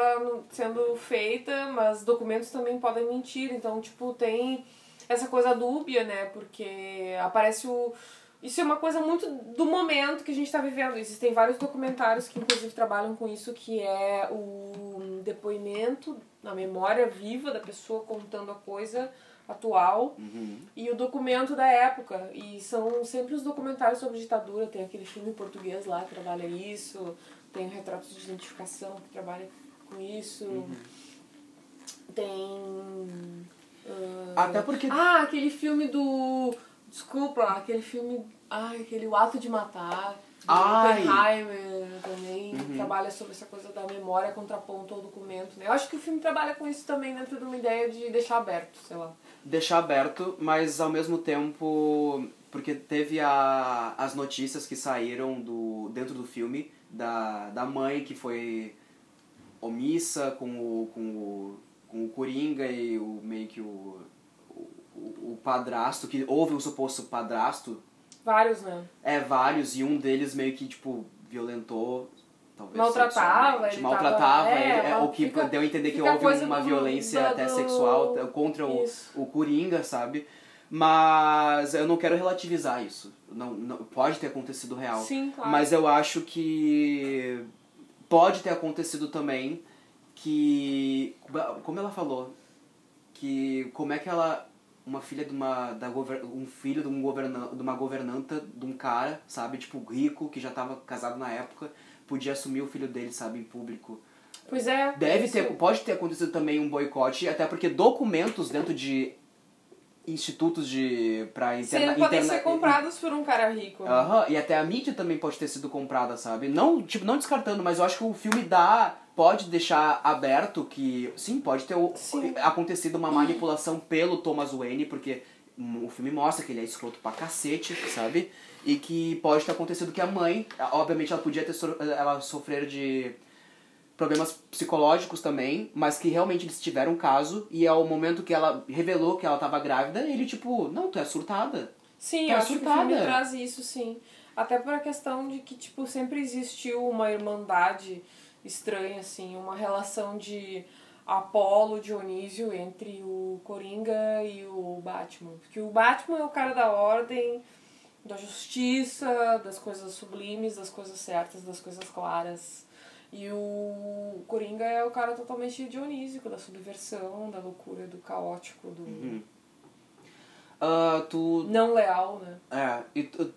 sendo feita, mas documentos também podem mentir. Então, tipo, tem essa coisa dúbia, né? Porque aparece o... Isso é uma coisa muito do momento que a gente tá vivendo. Existem vários documentários que, inclusive, trabalham com isso, que é o depoimento na memória viva da pessoa contando a coisa atual Uhum. e o documento da época. E são sempre os documentários sobre ditadura. Tem aquele filme português lá que trabalha isso, tem o Retratos de Identificação que trabalha com isso. Tem. ah, Até porque. Ah, aquele filme do. Desculpa, aquele filme. Ai, aquele O Ato de Matar. Oppenheimer também Uhum. trabalha sobre essa coisa da memória contraponto ao documento. Né? Eu acho que o filme trabalha com isso também dentro de uma ideia de deixar aberto, sei lá. deixar aberto, mas ao mesmo tempo, porque teve a, as notícias que saíram do dentro do filme da, da mãe que foi omissa com o, com o, com o Coringa e o meio que o, o padrasto, que houve um suposto padrasto, Vários, né? é vários, e um deles meio que, tipo, violentou, talvez Maltratava, ele maltratava tava- ele, é, é, o que fica- deu a entender que houve uma do- violência da- até do- sexual t- contra o, Isso. o Coringa, sabe? Mas eu não quero relativizar isso. Não, não pode ter acontecido real. Sim, claro. Mas eu acho que pode ter acontecido também que como ela falou que como é que ela uma filha de uma da gover, um filho de um governa, de uma governanta de um cara, sabe, tipo rico que já estava casado na época, podia assumir o filho dele, sabe, em público. Pois é. Deve isso- ter, pode ter acontecido também um boicote, até porque documentos dentro de institutos de para Sim, interna, podem interna- ser comprados por um cara rico. Aham, e até a mídia também pode ter sido comprada, sabe? Não, tipo, não descartando, mas eu acho que o filme dá pode deixar aberto que sim, pode ter Sim. acontecido uma manipulação pelo Thomas Wayne, porque hum, o filme mostra que ele é escroto pra cacete, sabe? E que pode ter acontecido que a mãe, obviamente ela podia ter so- ela sofrer de problemas psicológicos também, mas que realmente eles tiveram um caso e ao momento que ela revelou que ela tava grávida, ele tipo, não, tu é surtada. Sim, Tá eu acho que o filme surtada. traz isso, sim. Até por a questão de que, tipo, sempre existiu uma irmandade estranha, assim, uma relação de Apolo, Dionísio entre o Coringa e o Batman. Porque o Batman é o cara da ordem, da justiça, das coisas sublimes, das coisas certas, das coisas claras. E o Coringa é o cara totalmente dionísico, da subversão, da loucura, do caótico, do Ah, tu não leal, né? É, e tu,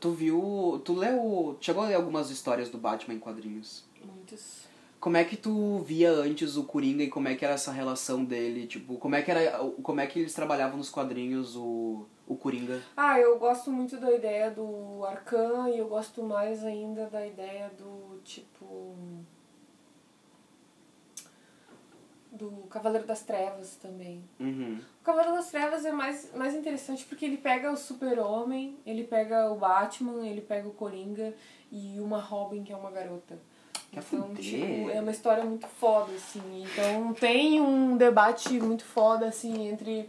tu viu. Tu leu. Chegou a ler algumas histórias do Batman em quadrinhos. Muitos. Como é que tu via antes o Coringa e como é que era essa relação dele? Tipo, como é que era. Como é que eles trabalhavam nos quadrinhos o, o Coringa? Ah, eu gosto muito da ideia do Arcan e eu gosto mais ainda da ideia do tipo. Do Cavaleiro das Trevas também. Uhum. O Cavaleiro das Trevas é mais, mais interessante porque ele pega o Super-Homem, ele pega o Batman, ele pega o Coringa e uma Robin que é uma garota. Quer Então, tipo, é uma história muito foda, assim. Então tem um debate muito foda, assim, entre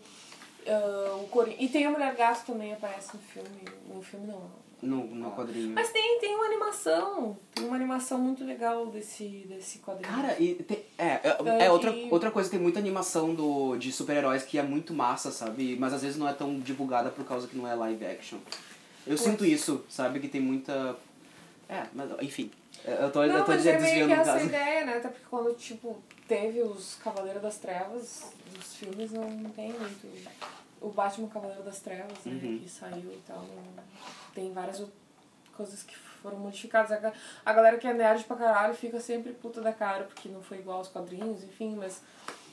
ah, o Coringa. E tem a Mulher Gato também aparece no filme. No filme não. No, no quadrinho. Mas tem, tem uma animação. Tem uma animação muito legal desse, desse quadrinho. Cara, e tem, é, é, Daí- é outra, outra coisa, tem muita animação do, de super-heróis que é muito massa, sabe? Mas às vezes não é tão divulgada por causa que não é live action. Eu sinto isso, sabe? Que tem muita. É, mas enfim. Eu tô, eu Não, tô mas é meio que essa caso. ideia, né? Até porque quando, tipo, teve os Cavaleiros das Trevas, os filmes não tem muito. O Batman Cavaleiro das Trevas, né? Uhum. Que saiu e tal. Tem várias coisas que foram modificadas. A ga- A galera que é nerd pra caralho fica sempre puta da cara, porque não foi igual aos quadrinhos, enfim, mas.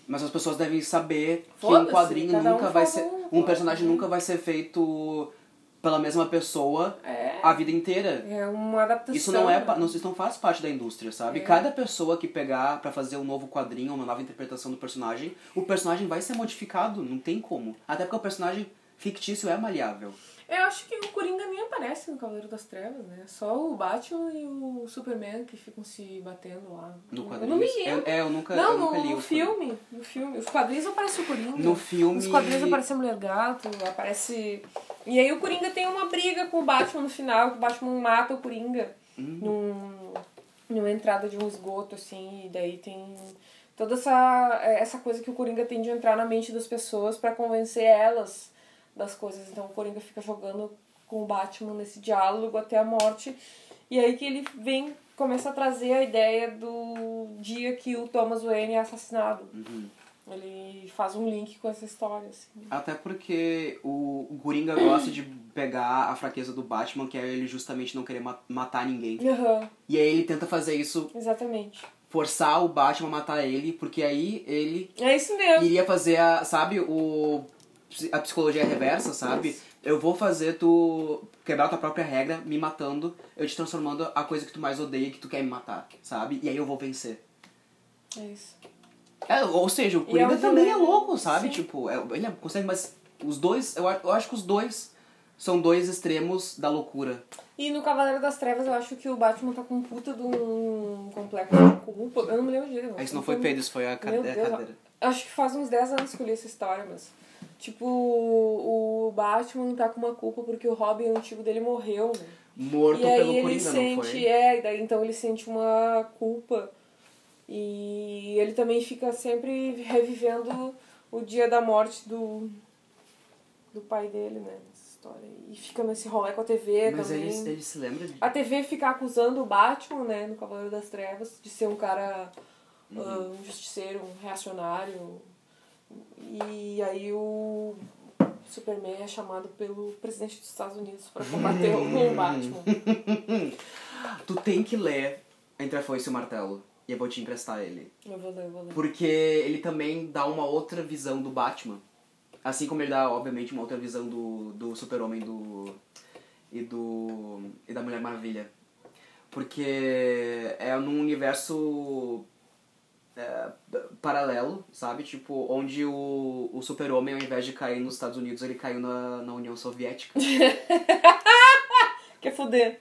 Mas as pessoas devem saber que um quadrinho cada um nunca vai ser. um, personagem nunca vai ser feito pela mesma pessoa É. a vida inteira. É uma adaptação. Isso não é, não, isso não faz parte da indústria, sabe? É. Cada pessoa que pegar pra fazer um novo quadrinho, uma nova interpretação do personagem, o personagem vai ser modificado, não tem como. Até porque o personagem fictício é maleável. Eu acho que o Coringa nem aparece no Cavaleiro das Trevas, né? Só o Batman e o Superman que ficam se batendo lá. No Eu quadrinho. não me Eu, lembro. é, eu nunca, Não, eu no, nunca li no o filme. No filme. Os quadrinhos aparece o Coringa. No filme- Nos quadrinhos aparece a Mulher Gato, aparece. E aí o Coringa tem uma briga com o Batman no final, que o Batman mata o Coringa Hum. num, numa entrada de um esgoto, assim, e daí tem toda essa, essa coisa que o Coringa tem de entrar na mente das pessoas pra convencer elas das coisas. Então o Coringa fica jogando com o Batman nesse diálogo até a morte. E aí que ele vem, começa a trazer a ideia do dia que o Thomas Wayne é assassinado. Uhum. Ele faz um link com essa história, assim. Até porque o, o Coringa gosta de pegar a fraqueza do Batman, que é ele justamente não querer ma- matar ninguém. Aham, E aí ele tenta fazer isso exatamente. forçar o Batman a matar ele, porque aí ele É isso mesmo. iria fazer a, sabe, o a psicologia reversa, sabe? Eu vou fazer tu quebrar tua própria regra, me matando, eu te transformando a coisa que tu mais odeia, que tu quer me matar, sabe? E aí eu vou vencer. É isso. É, ou seja, o é Coringa um também é louco, sabe? Sim. Tipo, é- ele consegue, mas os dois, eu, eu acho que os dois são dois extremos da loucura. E no Cavaleiro das Trevas eu acho que o Batman tá com um puta de um complexo de culpa. Eu não me lembro direito. Isso não foi Pedro, isso foi a cade- Meu a Deus, cadeira. Acho que faz uns 10 anos que eu li essa história, mas. Tipo, o Batman tá com uma culpa porque o Robin antigo dele morreu, né? Morto e aí pelo ele Coringa, não sente, foi? é, daí então ele sente uma culpa. E ele também fica sempre revivendo o dia da morte do, do pai dele, né? Nessa história. E fica nesse rolê com a TV Mas também. ele, ele se lembra de... A TV fica acusando o Batman, né, no Cavaleiro das Trevas, de ser um cara, Uhum. ah, um justiceiro, um reacionário. E aí o Superman é chamado pelo presidente dos Estados Unidos para combater o Batman. Tu tem que ler Entre a Foice e o Martelo. E eu vou te emprestar ele. Eu vou ler, eu vou ler. Porque ele também dá uma outra visão do Batman. Assim como ele dá, obviamente, uma outra visão do, do Super-Homem do, e, do, e da Mulher Maravilha. Porque é num universo é, paralelo, sabe? Tipo, onde o, o Super-Homem, ao invés de cair nos Estados Unidos, ele caiu na, na União Soviética. Quer foder.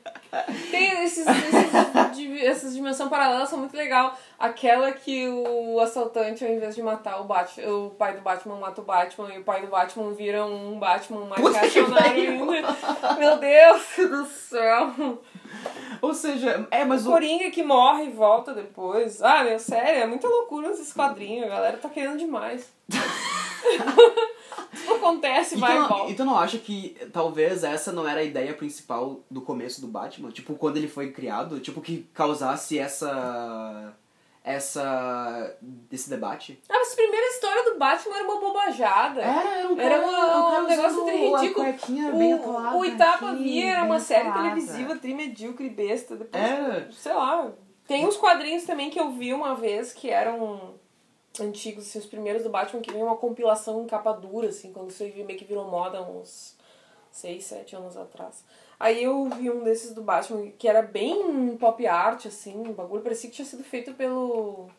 Tem esses, esses, di- essas dimensões paralelas são muito legal. Aquela que o assaltante, ao invés de matar o Batman, o pai do Batman mata o Batman e o pai do Batman vira um Batman mais ainda. Meu Deus do céu. Ou seja, é, mas O o, Coringa que morre e volta depois. Ah, meu, sério, é muita loucura esses quadrinhos. A galera tá querendo demais. Isso acontece, E vai e volta. e tu não acha que talvez essa não era a ideia principal do começo do Batman? Tipo, quando ele foi criado? Tipo, que causasse essa. essa. esse debate? Ah, mas a primeira história do Batman era uma bobajada. Era, um Era uma- um negócio usando tri ridículo. O, o Itapa Via era uma série televisiva tri medíocre, besta. Depois, Era. sei lá. Tem uns quadrinhos também que eu vi uma vez que eram antigos, assim, os primeiros do Batman, que veio uma compilação em capa dura, assim, quando isso meio que virou moda uns 6, 7 anos atrás. Aí eu vi um desses do Batman que era bem pop art, assim, o bagulho parecia que tinha sido feito pelo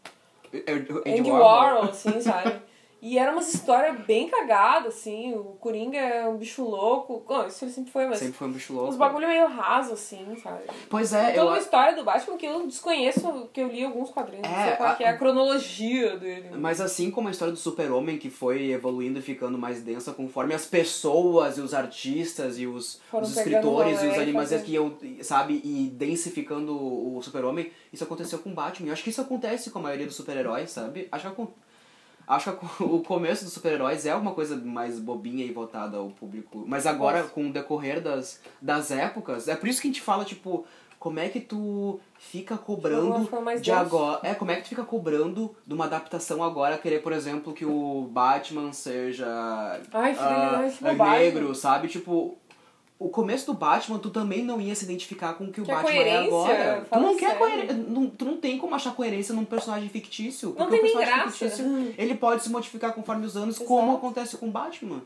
É, o Andy Warhol, assim, sabe? E era umas histórias bem cagadas, assim. O Coringa é um bicho louco. Não, isso ele sempre foi, mas Sempre foi um bicho louco. uns bagulho meio raso, assim, sabe? Pois é, Então, eu. uma história do Batman que eu desconheço, que eu li alguns quadrinhos. não É, sei qual a- que é a cronologia dele. Mas assim como a história do Super-Homem, que foi evoluindo e ficando mais densa conforme as pessoas e os artistas e os, os escritores e os e animadores fazendo. que iam, sabe, e densificando o Super-Homem, isso aconteceu com o Batman. Eu acho que isso acontece com a maioria dos super-heróis, sabe? Acho que, acon- acho que o começo dos super-heróis é uma coisa mais bobinha e voltada ao público. Mas agora, Nossa. com o decorrer das, das épocas, é por isso que a gente fala, tipo, como é que tu fica cobrando de agora. É, como é que tu fica cobrando de uma adaptação agora, querer, por exemplo, que o Batman seja Ai, filho, ah, bobagem. negro, sabe? Tipo, o começo do Batman, tu também não ia se identificar com o que o Quer Batman é agora. Tu Fala não quer coerência. Não, tu não tem como achar coerência num personagem fictício. Não porque tem o personagem graça. fictício, ele pode se modificar conforme os anos, como Exato. acontece com o Batman.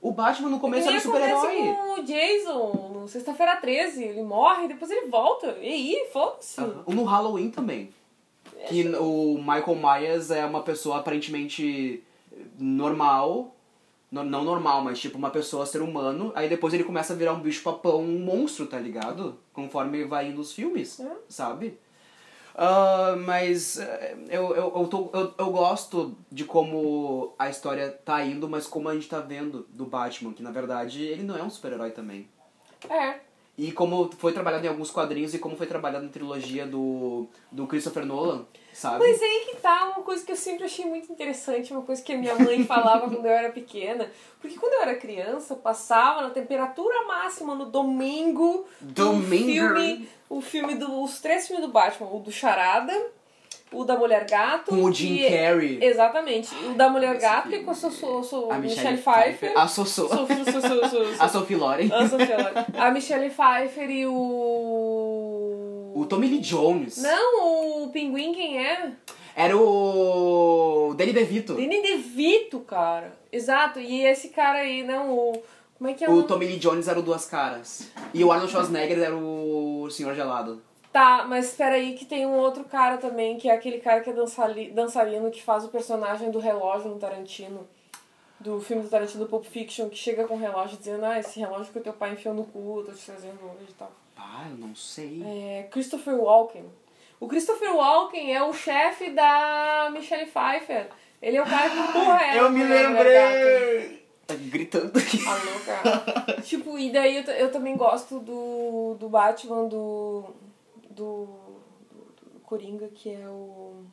O Batman no Que começo era acontece super-herói. com o Jason, no Sexta-feira 13. Ele morre, depois ele volta. E aí, foda-se. Aham. No Halloween também. Que o Michael Myers é uma pessoa aparentemente normal. Não normal, mas tipo uma pessoa ser humano. Aí depois ele começa a virar um bicho papão, um monstro, tá ligado? Conforme vai indo os filmes, É. sabe? Ah, mas eh, eu, eu, eu, tô, eu, eu gosto de como a história tá indo, mas como a gente tá vendo do Batman, que na verdade ele não é um super-herói também. É. E como foi trabalhado em alguns quadrinhos e como foi trabalhado na trilogia do, do Christopher Nolan, sabe? Mas aí que tá uma coisa que eu sempre achei muito interessante, uma coisa que a minha mãe falava quando eu era pequena. Porque quando eu era criança, passava na temperatura máxima no domingo, Domingo. o filme, o filme do, os três filmes do Batman, o do Charada, o da Mulher Gato. Com o Jim e- Carrey. Exatamente. O da Mulher Esse Gato, que é com a sua, sua, sua A Michelle, Michelle Pfeiffer. A Sossô. A Sophie Loren. a Sophia Loren. A Michelle Pfeiffer e o. O Tommy Lee Jones. Não, o pinguim quem é? Era o Danny DeVito. Danny DeVito, cara. Exato, e esse cara aí, não, o... Como é que é O nome? Tommy Lee Jones era o Duas Caras. E o Arnold Schwarzenegger era o Senhor Gelado. Tá, mas espera aí que tem um outro cara também, que é aquele cara que é dançali- dançarino, que faz o personagem do relógio no Tarantino. Do filme do Tarantino Pulp Fiction, que chega com o relógio dizendo, ah, esse relógio que o teu pai enfiou no cu, eu tô te trazendo hoje e tal. Ah, eu não sei. É Christopher Walken. O Christopher Walken é o chefe da Michelle Pfeiffer. Ele é o cara que empurra ela. eu me quando ela é lembrei! Tá gritando aqui. gata. A louca. tipo, e daí eu, eu também gosto do, do Batman do, do, do Coringa, que é o...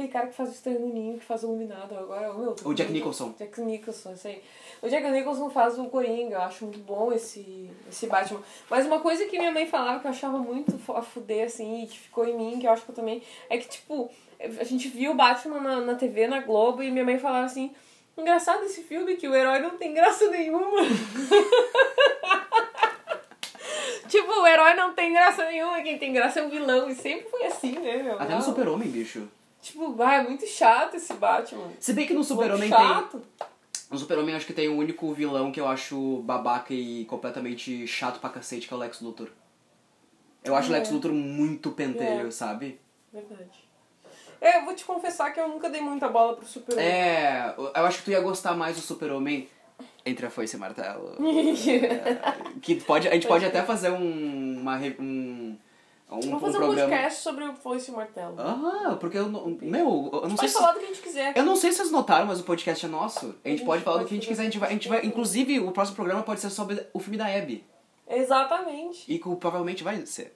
Aquele cara que faz o Estranho no Ninho, que faz o Iluminado agora. Meu, O Jack Nicholson. Jack Nicholson, isso aí. O Jack Nicholson faz o Coringa, eu acho muito bom esse, esse Batman. Mas uma coisa que minha mãe falava que eu achava muito a fuder, assim, e que ficou em mim, que eu acho que eu também, é que, tipo, a gente viu o Batman na, na TV, na Globo, e minha mãe falava assim, engraçado esse filme, que o herói não tem graça nenhuma. tipo, o herói não tem graça nenhuma, quem tem graça é o vilão, e sempre foi assim, né, meu? Até no. Super-Homem, bicho. Tipo, vai, é muito chato esse Batman. Se bem que no Super-Homem tem. chato. No Super-Homem acho que tem o único vilão que eu acho babaca e completamente chato pra cacete, que é o Lex Luthor. Eu acho o Lex É. Luthor muito pentelho, É. sabe? Verdade. É, eu vou te confessar que eu nunca dei muita bola pro Super É, eu acho que tu ia gostar mais do Super-Homem entre a foice e o martelo. que pode, a gente pode até fazer um, uma, um, um, Vamos fazer um podcast sobre o Foice e o Martelo. Ah, porque eu não, meu, eu não sei Pode se, falar do que a gente quiser. eu não sei se vocês notaram, mas o podcast é nosso. A gente, A gente pode falar do que a gente quiser. A gente vai, a gente vai, inclusive, o próximo programa pode ser sobre o filme da Abby. Exatamente. E que provavelmente vai ser.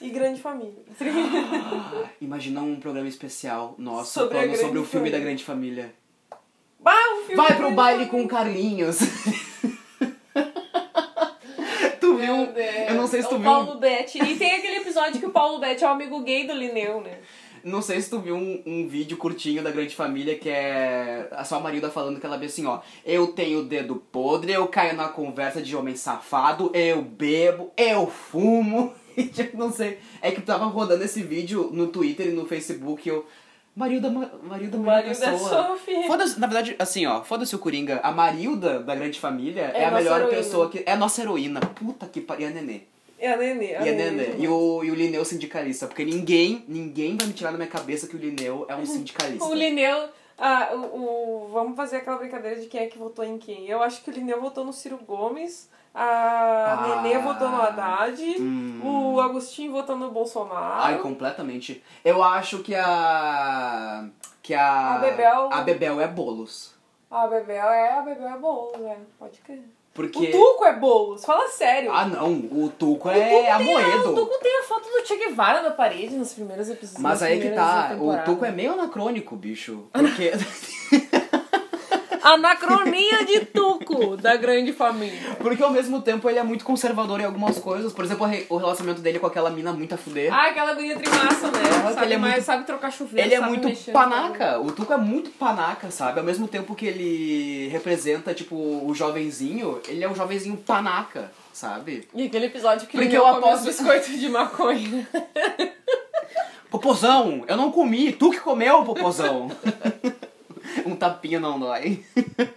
E Grande Família. Imagina um programa especial nosso Sobre falando sobre o filme da Família. Grande Família. Bah, o filme Vai da pro baile Família. com Carlinhos. tu viu? Meu Deus. Eu não sei se tu o viu. Paulo Betti. E tem aquele episódio que o Paulo Betti é o amigo gay do Lineu, né? Não sei se tu viu um, um vídeo curtinho da Grande Família que é a sua Marilda falando que ela vê assim, ó. Eu tenho o dedo podre, eu caio na conversa de homem safado, eu bebo, eu fumo. E tipo, não sei. É que tava rodando esse vídeo no Twitter e no Facebook eu. Marilda, Ma- Marilda, Marilda Pessoa. Sophie. Foda-se, na verdade, assim, ó, foda-se o Coringa. A Marilda da Grande Família é, É a melhor heroína. pessoa que. É a nossa heroína. Puta que pariu. E a Nenê. É a Nenê. E a Nenê. E o, e o Lineu sindicalista. Porque ninguém, ninguém vai me tirar da minha cabeça que o Lineu é um sindicalista. O Lineu. Ah, o, o- vamos fazer aquela brincadeira de quem é que votou em quem. Eu acho que o Lineu votou no Ciro Gomes, a Ah, Nenê votou no Haddad, hum. o Agostinho votou no Bolsonaro. Ai, completamente. Eu acho que a. Que a. A Bebel- A Bebel é bolos. A Bebel é, a Bebel é Boulos, é. Pode crer. Porque. O Tuco é Boulos, fala sério. Ah, não. O Tuco O é tem a- Amoedo. O Tuco tem a foto do Che Guevara na parede nos primeiros episódios. Mas aí que tá. O. Tuco é meio anacrônico, bicho. Porque. Anacronia de Tuco, da grande família. Porque ao mesmo tempo ele é muito conservador em algumas coisas. Por exemplo, o re- o relacionamento dele com aquela mina muito a fuder. Ah, aquela guria trimaça, né? Sabe, ele é mais, muito- sabe trocar chuveiro, Ele é muito mexer, panaca. O Tuco é muito panaca, sabe? Ao mesmo tempo que ele representa, tipo, o jovenzinho, ele é um jovenzinho panaca, sabe? E aquele episódio que Porque ele eu aposto- os biscoitos de maconha. Popozão, eu não comi, tu que comeu, Popozão. um tapinha não dói.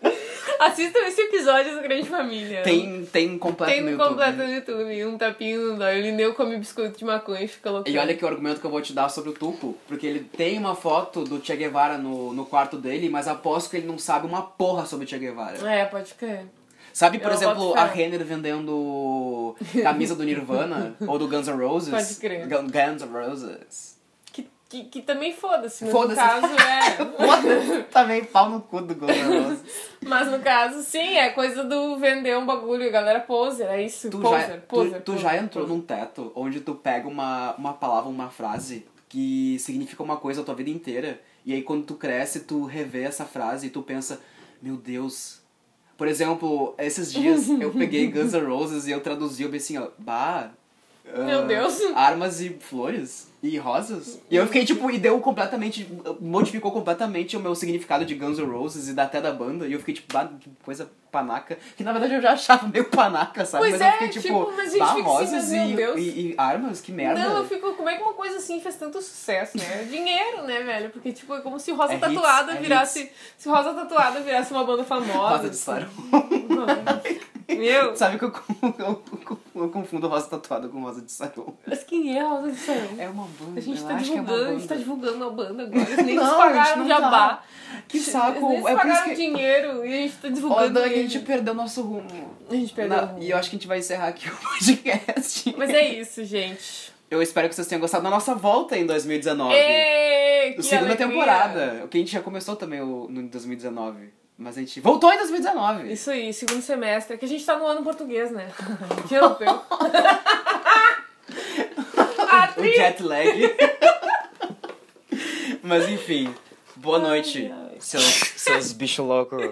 Assistam esse episódio do Grande Família. Tem, tem completo Tem no no YouTube. completo no YouTube. Um tapinho não dói. O Lineu come biscoito de maconha e fica louco. E olha que o argumento que eu vou te dar sobre o Tuco, porque ele tem uma foto do Che Guevara no, no quarto dele, mas aposto que ele não sabe uma porra sobre o Che Guevara. É, pode crer. Sabe, por Eu exemplo, a Renner vendendo camisa do Nirvana ou do Guns N' Roses? Pode crer. Gun- Guns N' Roses. Que, que, também foda-se, mas Foda-se. no caso é. Foda-se, também pau no cu do Roses. Mas no caso, sim, é coisa do vender um bagulho, galera poser, é isso. Tu, poser, já, poser, tu, tu poser, já entrou poser. num teto onde tu pega uma, uma palavra, uma frase que significa uma coisa a tua vida inteira, e aí quando tu cresce, tu revê essa frase e tu pensa, meu Deus. Por exemplo, esses dias eu peguei Guns N' Roses e eu traduzi, eu bem assim, ó, bah, Meu ah, Deus. Armas e flores e rosas. E eu fiquei tipo, e deu completamente. Modificou completamente o meu significado de Guns N' Roses e da, até da banda. E eu fiquei tipo, bah, que coisa panaca. Que na verdade eu já achava meio panaca, sabe? Pois mas é, eu fiquei tipo, tipo, mas bah, assim, rosas meu e, Deus. e, e armas, que merda. Não, eu fico. Como é que uma coisa assim fez tanto sucesso, né? Dinheiro, né, velho? Porque, tipo, é como se Rosa É hits, Tatuada é virasse. Se Rosa Tatuada virasse uma banda famosa. Rosa de assim. Meu, Sabe que eu, eu, eu confundo rosa tatuada com rosa de sarão. mas quem é Rosa de Sarão? É uma banda. A gente eu tá é divulgando, a gente tá banda. divulgando uma banda agora. Eles nem Não, nos a pagaram não jabá. tá. Que saco. Eles nem nos É pagaram que... dinheiro e a gente tá Ó, divulgando. Dani, a gente perdeu nosso rumo. A gente perdeu. Na- o rumo. E eu acho que a gente vai encerrar aqui o podcast. Mas é isso, gente. Eu espero que vocês tenham gostado da nossa volta em 2019. Ê, O que segunda alegria. temporada. O que a gente já começou também o, no 2019. Mas a gente voltou em 2019. Isso aí, segundo semestre. É que a gente tá no ano português, né? Que europeu. o jet lag. Mas enfim, boa noite, ai. seus, seus bichos loucos.